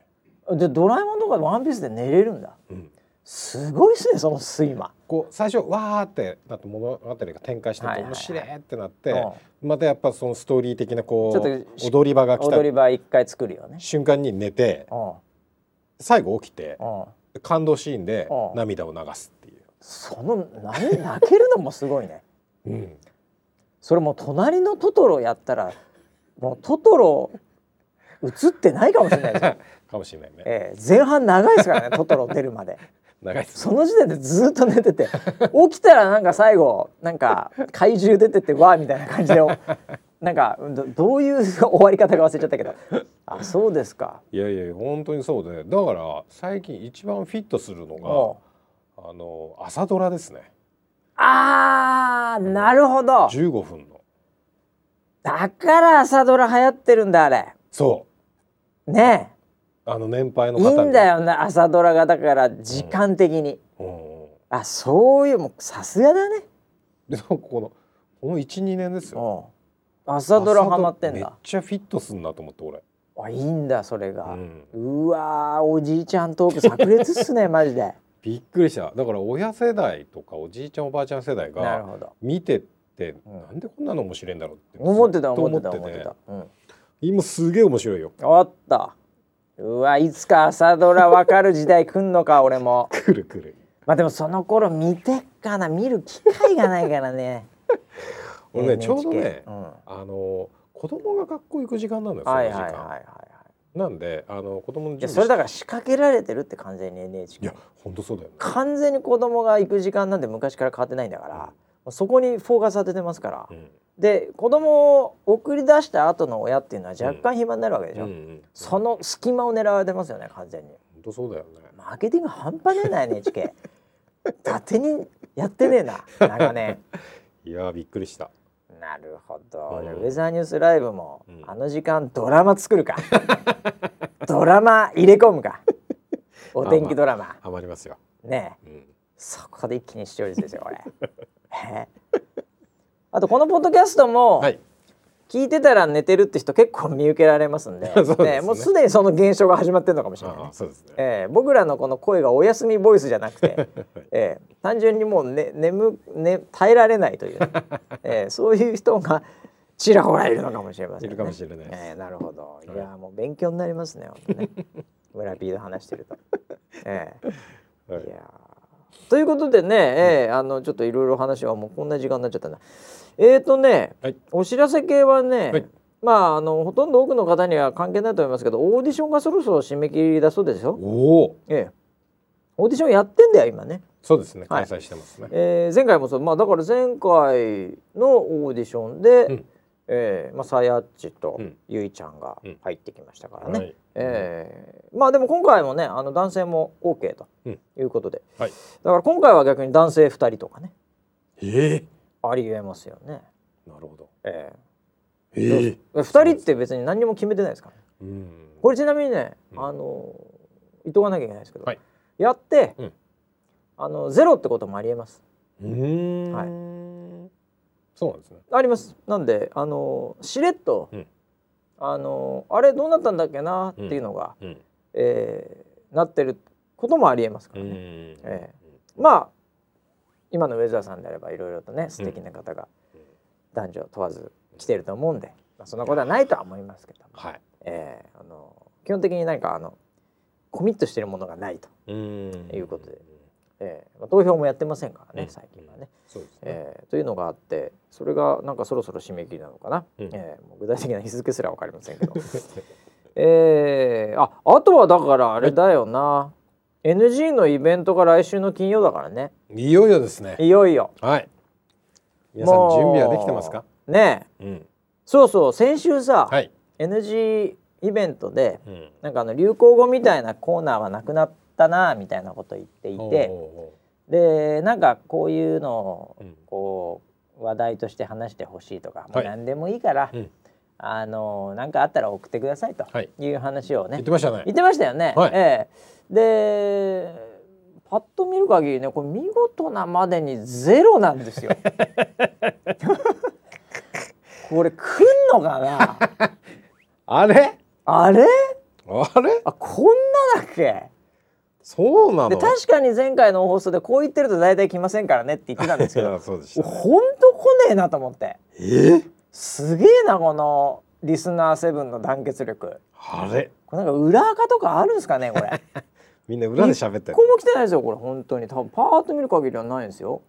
ね。でドラえもんとかワンピースで寝れるんだ。うん。すごいですねその睡魔。こう最初わーってなって物語が展開してて、面白いってなって、またやっぱそのストーリー的なこう踊り場が来た踊り場一回作るよね。瞬間に寝て最後起きて感動シーンで涙を流すっていう。その泣けるのもすごいね、うん、それも隣のトトロやったらもうトトロ映ってないかもしれないですよ。かもしれないね、えー、前半長いですからねトトロ出るまで 長い。その時点でずっと寝てて 起きたらなんか最後なんか怪獣出ててわーみたいな感じで なんかどういう 終わり方か忘れちゃったけどあそうですか。いやいや本当にそうでだから最近一番フィットするのがあの朝ドラですね。あーなるほど。15分の。だから朝ドラ流行ってるんだあれ。そう。ねえあの年配の方いいんだよね朝ドラがだから時間的に、うん。うん、あそういうもうさすがだね。でもこのこの12年ですよ、朝ドラハマってんだ。めっちゃフィットすんなと思って俺。あいいんだそれが、うん、うわおじいちゃんトーク炸裂っすね マジで。びっくりした。だから親世代とかおじいちゃんおばあちゃん世代が見てて、うん、なんでこんなの面白いんだろうって思ってた思ってた思ってた、うん、今すげえ面白いよ。あったうわいつか朝ドラ分かる時代来んのか 俺も。来る来る。まあでもその頃見てっかな。見る機会がないからね。俺ねちょうどね、うん、あの子供が学校行く時間なんですよ、はいはいはいはい。なんであの子供の準備それだから仕掛けられてるって完全に NHK いや本当そうだよ、ね、完全に子供が行く時間なんて昔から変わってないんだから、うん、そこにフォーカス当ててますから、うんで子供を送り出した後の親っていうのは若干暇になるわけでしょ、うんうんうん、その隙間を狙われてますよね完全に。本当そうだよね。マーケティング半端ねえな NHK 伊達にやってねえな長年。いやびっくりした。なるほど、うん、ウェザーニュースライブも、うん、あの時間ドラマ作るか。ドラマ入れ込むか。お天気ドラマ。ハマりますよ。ねえ、うん、そこで一気に視聴率ですよこれ あとこのポッドキャストも、はい、聞いてたら寝てるって人結構見受けられますんで。でね、もうすでにその現象が始まってるのかもしれない、ねね。えー、僕らのこの声がお休みボイスじゃなくて、えー、単純にもう、ね、眠、ね、耐えられないという、ね、えー、そういう人がちらほらいるのかもしれません、ね、いるかもしれない、えー、なるほど。い。やもう勉強になりますね本当ね。村ピード話してると。えー、はい、いやということでね、えー、あのちょっといろいろ話はもうこんな時間になっちゃったな。えっ、ー、とね、はい、お知らせ系はね、はい、まああのほとんど多くの方には関係ないと思いますけどオーディションがそろそろ締め切りだそうですよ。おお、ええ、オーディションやってんだよ今ね。そうですね。開催してますね。はい、えー、前回もそう。まあだから前回のオーディションで、うん、えー、まあさやっちとゆいちゃんが入ってきましたからね。うんはい、えー、まあでも今回もねあの男性も OK ということで、うんはい、だから今回は逆に男性2人とかね。ええーありえますよね。なるほど。ええー。えー、2人って別に何にも決めてないですから、ね、これちなみにね、あの言っとかなきゃいけないですけど、はい、やって、うん、あのゼロってこともありえます。うん。はい。そうなんですね。あります。なんであのしれっと、うん、あのあれどうなったんだっけなっていうのが、うん、えー、なってることもありえますからね。えー、まあ今のウェザーさんであればいろいろとね素敵な方が男女問わず来てると思うんで、まあ、そんなことはないとは思いますけども、はい、えー、あの基本的に何かあのコミットしてるものがないということで。えーまあ、投票もやってませんからね、最近はね。そうですね。えー、というのがあってそれがなんかそろそろ締め切りなのかな、うん、えー、もう具体的な日付すら分かりませんけど。えー、ああとはだからあれだよな、NG のイベントが来週の金曜だからね。いよいよですね。いよいよ。はい。皆さん準備はできてますか？ねえ、うん、そうそう。先週さ、はい、NG イベントで、うん、なんかあの流行語みたいなコーナーはなくなっったなみたいなこと言っていてでなんかこういうのをこう話題として話してほしいとか、もう何でもいいから、うん、あのなんかあったら送ってくださいという話をね、言ってましたね言ってましたよね。はい、ええでパッと見る限りねこれ見事なまでにゼロなんですよ。これ来んのかなあれあれあれあこんなだっけそうなの？確かに前回の放送でこう言ってると大体来ませんからねって言ってたんですけど そうでした、ね、ほんと来ねえなと思って。え？すげえなこのリスナーセブンの団結力。あれ？これなんか裏垢とかあるんですかねこれ？みんな裏で喋ってる一個も来てないですよこれ。本当に。多分パーッと見る限りはないんですよ。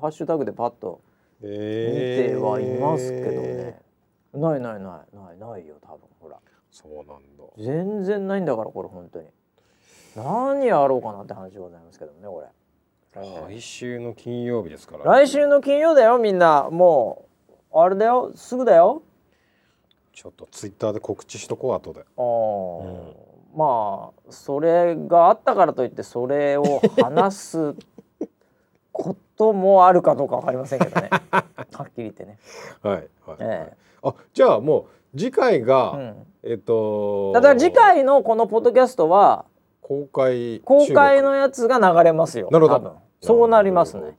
ハッシュタグでパッと見てはいますけどね、えー、ないないないないないよ多分ほら。そうなんだ。全然ないんだからこれ本当に何やろうかなって話でございますけどねこれ。来週の金曜日ですから、来週の金曜だよみんな。もうあれだよすぐだよ。ちょっとツイッターで告知しとこう後で。ああ、うん、まあそれがあったからといってそれを話す こともあるかどうかわかりませんけどね。はっきり言ってね。はいはい、ええ、あじゃあもう次回が、うん、えっとだから次回のこのポッドキャストは公開公開のやつが流れますよなるほどそうなりますね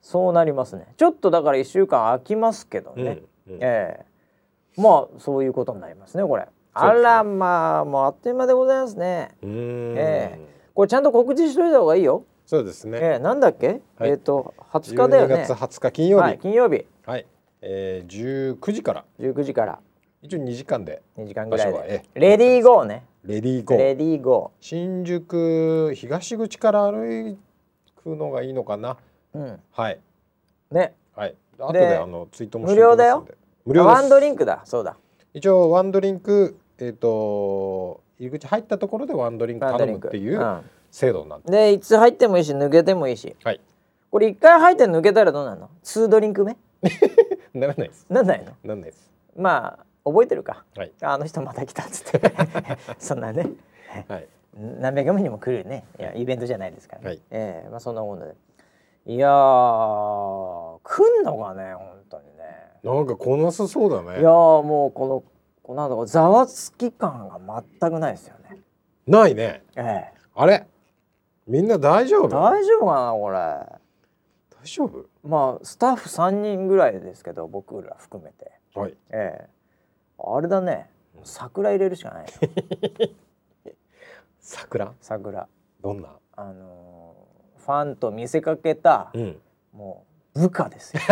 そうなりますねちょっとだから1週間空きますけどね、うんうん、ええまあそういうことになりますねこれ、ね、あらまあもうあっという間でございますねええこれちゃんと告知しといた方がいいよそうですね。えー、なんだっけ？はい、えっ、ー、と20日だよね。月20日金曜日。はい、金曜日。はい。えー、19時から。19時から。一応2時間で。2時間ぐらいで。レディーゴーね。レディーゴー。レディーゴー。新宿東口から歩くのがいいのかな。うん。はい。ね。はい。後であのツイートも無料だよ。無料ワンドリンクだ。そうだ。一応ワンドリンクえっ、ー、と入り口入ったところでワンドリンク頼むっていう。うん制度になってでいつ入ってもいいし抜けてもいいし、はい、これ一回入って抜けたらどうなの？2ドリンク目？ならないですなんないの？なんないですまあ覚えてるか、はい、あの人また来たっつって。そんなね、はい、何百名にも来るね。いやイベントじゃないですからね、はい、えー、まあ、そんなもので。いや来んのかね本当にね。なんか来なさそうだね。いやもうこのこのなんだざわつき感が全くないですよね。ないね。ええ。あれ？みんな大丈夫？大丈夫かなこれ。大丈夫？まあスタッフ3人ぐらいですけど僕ら含めて。はい。ええあれだね。桜入れるしかない 桜？桜。どんな？あのー、ファンと見せかけた、うん、もう部下ですよ。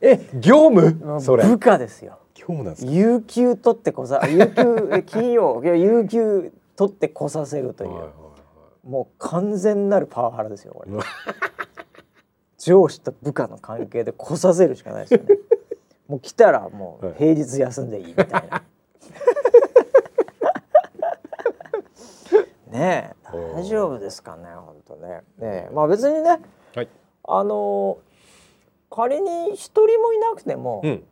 え業務？それ。部下ですよ。業務なんですか？有給取ってこさ有給金曜有給取ってこさせるという、はいはいはい、もう完全なるパワハラですよこれ。上司と部下の関係で来させるしかないですよねもう来たらもう平日休んでいいみたいな、はい、ね大丈夫ですかね本当ね。ねまあ別にね、はい、あの仮に一人もいなくても、うん、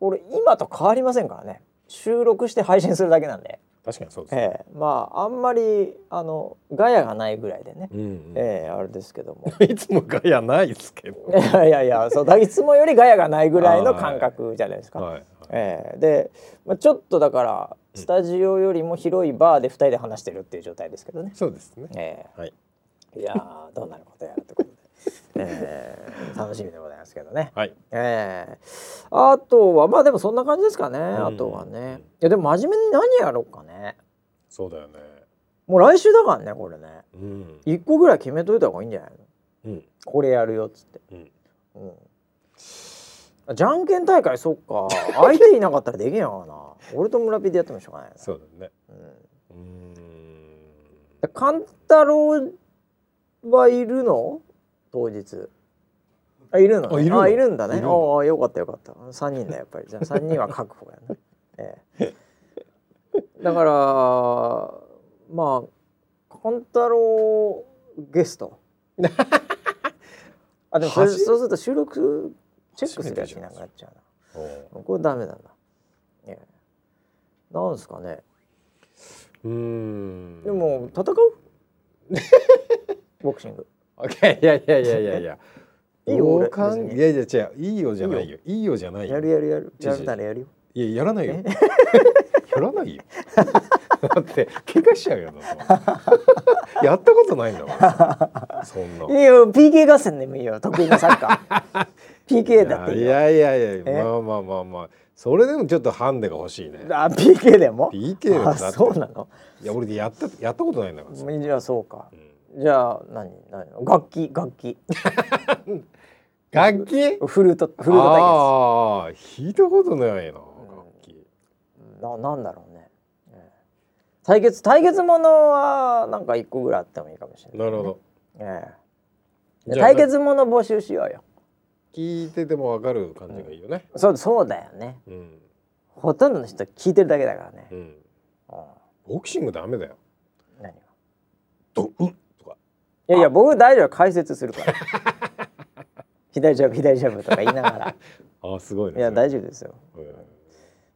これ今と変わりませんからね。収録して配信するだけなんで確かにそうです、ね、えー、まああんまりあのガヤがないぐらいでね、うんうん、えー、あれですけども。いつもガヤないですけど。いやいやいやそうだいつもよりガヤがないぐらいの感覚じゃないですか。はいはい、えー、で、まあ、ちょっとだからスタジオよりも広いバーで2人で話してるっていう状態ですけどね。そうですね、えー、はい、いやどうなることやってことで。えー、楽しみでございますけどね。はい。えー、あとはまあでもそんな感じですかね。あとはね。いやでも真面目に何やろうかね。そうだよね。もう来週だからねこれね、うん、1個ぐらい決めといた方がいいんじゃないの、うん、これやるよっつって、うん。うん、じゃんけん大会そっか。相手いなかったらできんのかな。俺と村ピでやってもしょうがないそうだね。うん。勘太郎はいるの？当日。あいるの、ね、あいるんだね。ああよかったよかった。3人だやっぱり。じゃあ3人は確保やね、ええ。だからまあ勘太郎ゲスト。あでもそうすると収録チェックするやつになっちゃうな。これダメだな、ええ、なんですかね。うん。でも戦う？ボクシングいやいやいやいやいや。いいよ俺いやいや違う。いいよじゃないよ。いいよ。じゃないよ。やるやるやる。やるならやるよ。いややらないよ。やらないよ。だって怪我しちゃうよやったことないんだからそんな。いいよ PK 合戦でもいいよ得意なサッカー。PK だっていやいやいやまあまあまあまあ。それでもちょっとハンデが欲しいね。あ PK でも？PK でもそうなの？いや俺やったやったことないんだからじゃあそうか、うん、じゃあ何何楽器楽器。楽器？フルートフルート対決。ああ弾いたことないな、楽器。ななんだろうね。対決対決ものはなんか一個ぐらいあってもいいかもしれない、ね、なるほど、ええ、対決もの募集しようよ。聞いててもわかる感じがいいよね、うん、そうそうだよね、うん、ほとんどの人聞いてるだけだからね、うん、ボクシングダメだよ。何が？ドウいやいや僕大丈夫解説するから。左ジャブ左ジャブとか言いながら。あすごいねいや大丈夫ですよ、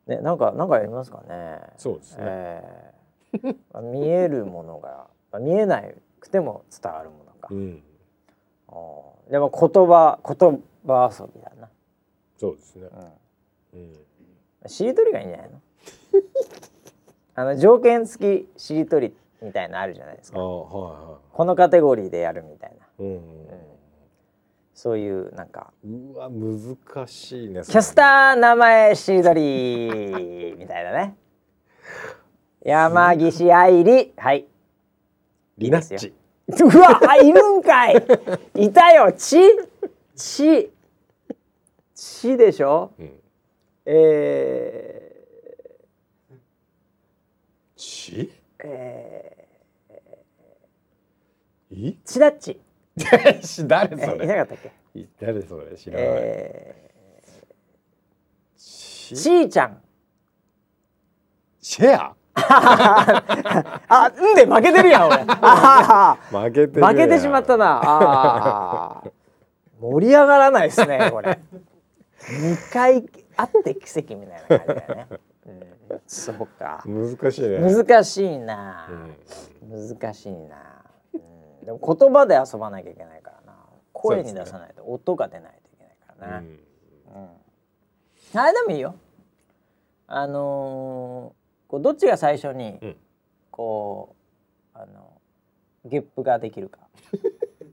ねなんかなんかやりますかね。そうですね、えー見えるものが見えなくても伝わるものか、うん、でも言葉言葉遊びだな。そうですね、うん、うん、しりとりがいいんじゃないの？あの条件付きしりとりみたいなあるじゃないですか、はいはい、このカテゴリーでやるみたいな、うん、うん、そういうなんか。うわ難しいねキャスター名前しりとりみたいなね。山岸愛理。はい。リナッチ。うわあいるんかい。いたよ。ちちちでしょ、うん、えー、ち？えー、い？ちだっち誰それ？いなかったっけ？誰それ？知らない、えー、ちーちゃんシェア？あ、んで負けてるやん俺。負けて負けてしまったな。あ盛り上がらないですねこれ。二回あって奇跡みたいな感じだよね。うん、そうか。難しいね。難しいな。うん、難しいな、うん。でも言葉で遊ばなきゃいけないからな。声に出さないと音が出ないといけないからな。うん。うん、あれでもいいよ。あのーこうどっちが最初に、うん、こうあのゲップができるか。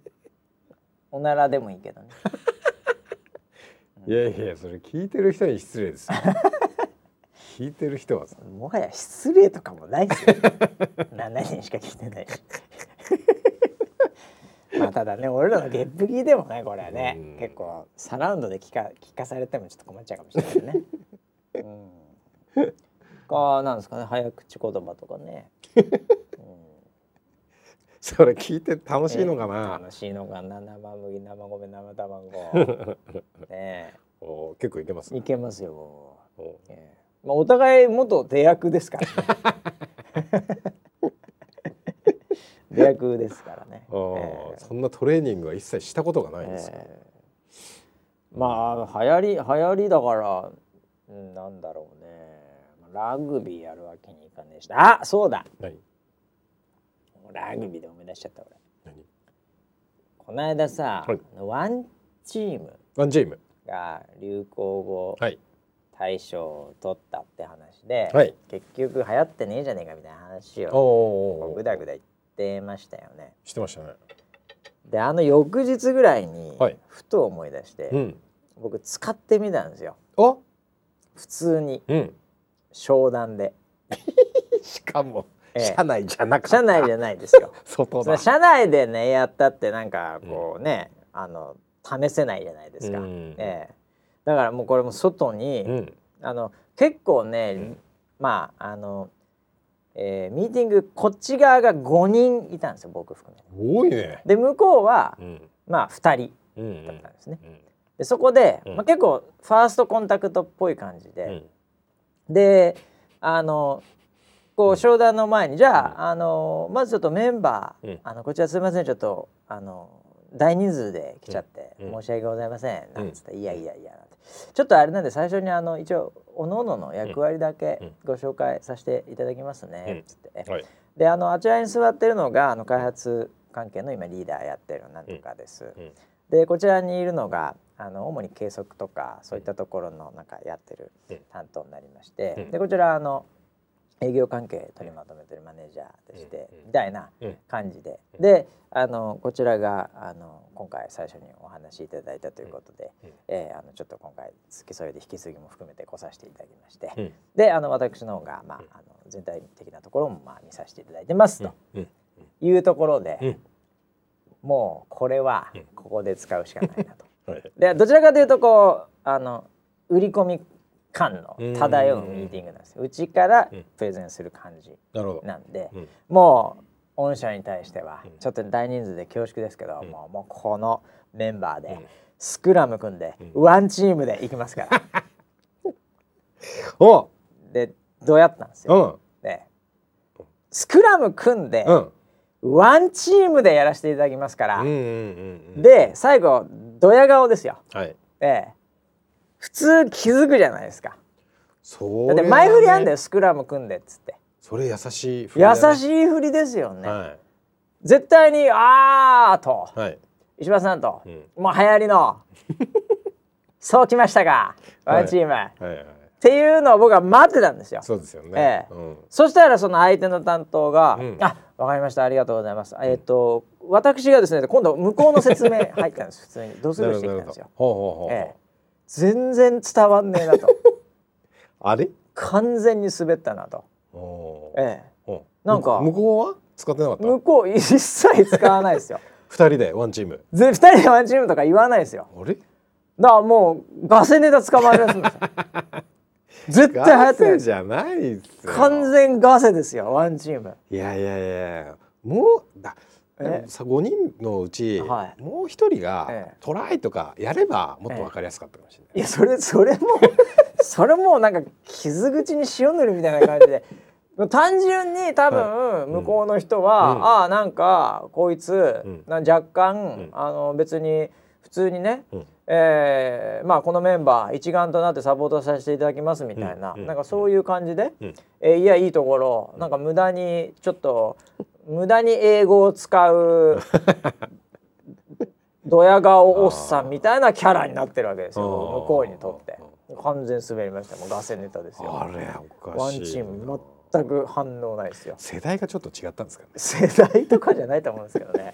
おならでもいいけどね。いやいやそれ聞いてる人に失礼です 聞いてる人はさ。もはや失礼とかもないですよ。7人しか聞いてないまあただね俺らのゲップ聞いてもねこれはね結構サラウンドで聞か聞かされてもちょっと困っちゃうかもしれないね。うん。かなんですかね早口言葉とかね、うん、それ聞いて楽しいのかな、楽しいのかな？生麦生米生卵。ね。お結構いけます、ね、いけますよお,、えー、まあ、お互い元出役ですからね 出役ですからね、えー、そんなトレーニングは一切したことがないんですか、えー、まあ流行り流行りだから、うん、なんだろうね。ラグビーやるわけにいかねえし。あそうだ。何？ラグビーで思い出しちゃった俺。何？この間さ、はい、ワンチーム。ワンチーム。が流行語大賞を取ったって話で、はい、結局流行ってねえじゃねえかみたいな話をぐだぐだ言ってましたよね。してましたね。であの翌日ぐらいにふと思い出して、はいうん、僕使ってみたんですよ。普通に、うん、商談で。しかも、社内じゃなく社内じゃないですよ。外だ。社内でねやったってなんかこうね、うん、あの試せないじゃないですか、うん、ええ、だからもうこれも外に、うん、あの結構ね、まああの、えー、ミーティングこっち側が5人いたんですよ僕含め。多いね。で向こうは、まあ2人だったんですね、でそこで、まあ、結構ファーストコンタクトっぽい感じで、であのこう商談の前にじゃあ,、あのまずちょっとメンバー、あのこちらすみませんちょっとあの大人数で来ちゃって申し訳ございませんなんつって、いやいやいやちょっとあれなんで最初にあの一応おのおのの役割だけご紹介させていただきますね。つって、はい、であのあちらに座ってるのがあの開発関係の今リーダーやってるなんとかです。でこちらにいるのがあの主に計測とかそういったところのなんかやってる担当になりまして、でこちらあの営業関係取りまとめてるマネージャーでして、みたいな感じで、であのこちらがあの今回最初にお話しいただいたということで、うえー、あのちょっと今回付き添いで引き継ぎも含めて来させていただきまして、であの私の方が、まあ、あの全体的なところもまあ見させていただいてますと。いうところで、もうこれはここで使うしかないなと。でどちらかというとこうあの売り込み感の漂うミーティングなんですよ。うちからプレゼンする感じなんで、うん、もう御社に対してはちょっと大人数で恐縮ですけど、うん、もうもうこのメンバーでスクラム組んで、ワンチームでいきますから。おでどうやったんですよ。でスクラム組んで、ワンチームでやらせていただきますから、で最後ドヤ顔ですよ。はい、で普通気づくじゃないですか。そだって前振りあんだよスクラム組んでっつって。それ優しい振り、ね、優しい振りですよね。はい、絶対にあーと、はい、石破さんと、うん、もう流行りの。そうきましたか。ワンチーム、はい。はいはい、っていうのを僕は待ってたんですよ。そうですよね。ええ。うん、そしたらその相手の担当が、うん、あわかりました。ありがとうございます。えっ、ー、と私がですね今度向こうの説明入ったんです。普通に。どうする？してきたんですよ。ほうほうほう。ええ全然伝わんねえなと。あれ？完全に滑ったなと。ええ。なんか向こうは使ってなかった？向こう 一切使わないですよ。二人でワンチーム。二人でワンチームとか言わないですよ。あれ？だからもうガセネタ捕まえるやつですよ。絶対流行ってないじゃない完全ガセですよワンチーム。いやいやいや。もうださ5人のうち、はい、もう一人がトライとかやればもっと分かりやすかったかもしれない。いやそれそれも それもなんか傷口に塩塗るみたいな感じで。単純に多分向こうの人は、うん、ああなんかこいつ、うん、若干、うん、あの別に普通にね、うん、えー、まあこのメンバー一丸となってサポートさせていただきますみたいな、うん、なんかそういう感じで、うん、えー、いやいいところなんか無駄にちょっと無駄に英語を使う ドヤ顔おっさんみたいなキャラになってるわけですよ。向こうにとって。完全滑りました。もうガセネタですよ。あれおかしいワンチーム全く反応ないですよ。世代がちょっと違ったんですかね。世代とかじゃないと思うんですけどね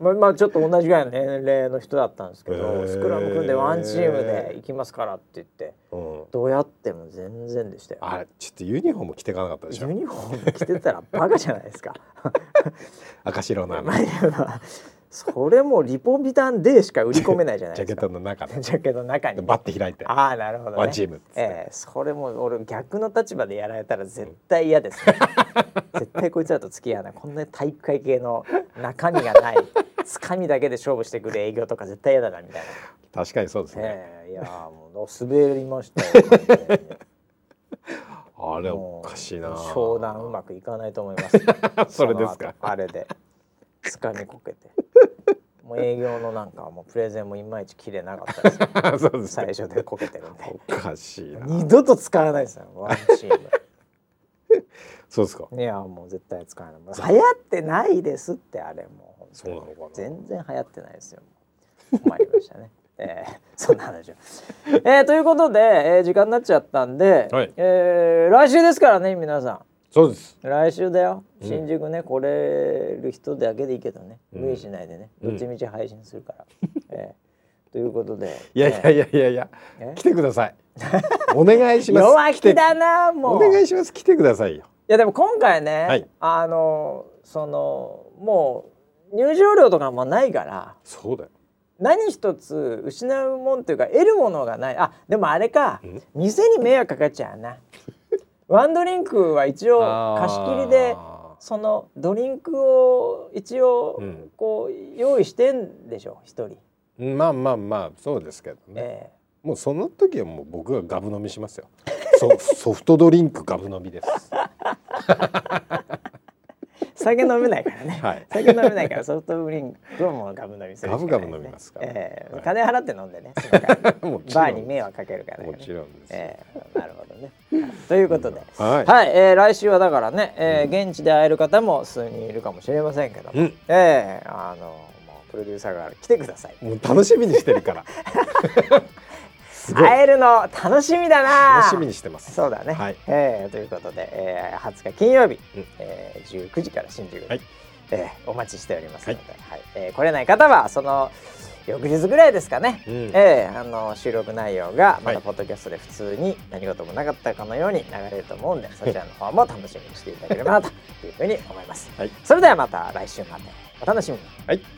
まあ、まあちょっと同じぐらいの年齢の人だったんですけどスクラム組んでワンチームで行きますからって言って、うん、どうやっても全然でしたよ。あれちょっとユニフォーム着てかなかったでしょ。ユニフォーム着てたらバカじゃないですか。赤白なまあ、それもリポビタンでしか売り込めないじゃないですか。ジャケットの中ジャケットの中に、バッて開いて。ああなるほど、ね、ワンチームええー、それも俺逆の立場でやられたら絶対嫌です、ね、絶対こいつらと付き合わない。こんな体育会系の中身がない。つかみだけで勝負してくる営業とか絶対嫌だなみたいな。確かにそうですね、えー、いやもう滑りましたよ、ね、あれおかしいな商談うまくいかないと思います それですか。あれでつかみこけて。もう営業のなんかもうプレゼンもいまいち切れなかったです。そうです最初でこけてるんで。おかしいな。二度と使わないですよワンチーム。そうですか。いやもう絶対使わない。流行ってないですってあれもうそうなのかな。全然流行ってないですよ。困りましたね。えー、そんな話を、えー、ということで、えー、時間になっちゃったんで、はい、えー、来週ですからね皆さんそうです。来週だよ。新宿ね、来れる人だけでいいけどね。無理しないでね、どっちみち配信するから、えー、ということで。いやいやいやいや。いや来てください。お願いします。弱気だなもう。お願いします。来てくださいよ。いやでも今回ね、はい、あのそのもう入場料とかもないから。そうだよ。何一つ失うもんというか得るものがない。あでもあれか。店に迷惑かかっちゃうなワンドリンクは一応貸し切りでそのドリンクを一応こう用意してんでしょ一、人。まあまあまあそうですけどね、えー、もうその時はもう僕がガブ飲みしますよソソフトドリンクガブ飲みです酒飲めないからね、はい、酒飲めないからソフトドリンクをもうガブ飲みする、ね、ガブガブ飲みますかえー、はい、金払って飲んでね バーに迷惑かけるから、ね、もちろんです、えー、なるほどね。ということで、はい、はい、えー、来週はだからね、えー、現地で会える方も数人いるかもしれませんけども、うん、えー、あのプロデューサーが来てください。もう楽しみにしてるから 会えるの楽しみだな。楽しみにしてます。そうだね、はい、えー、ということで、えー、20日金曜日、うん、えー、19時から新宿で、はい、えー、お待ちしておりますので、はい、はい、えー、来れない方はその翌日ぐらいですかね、うん、えー、あの収録内容がまたポッドキャストで普通に何事もなかったかのように流れると思うんで、そちらの方も楽しみにしていただければなというふうに思います、はい、それではまた来週まで。お楽しみに、はい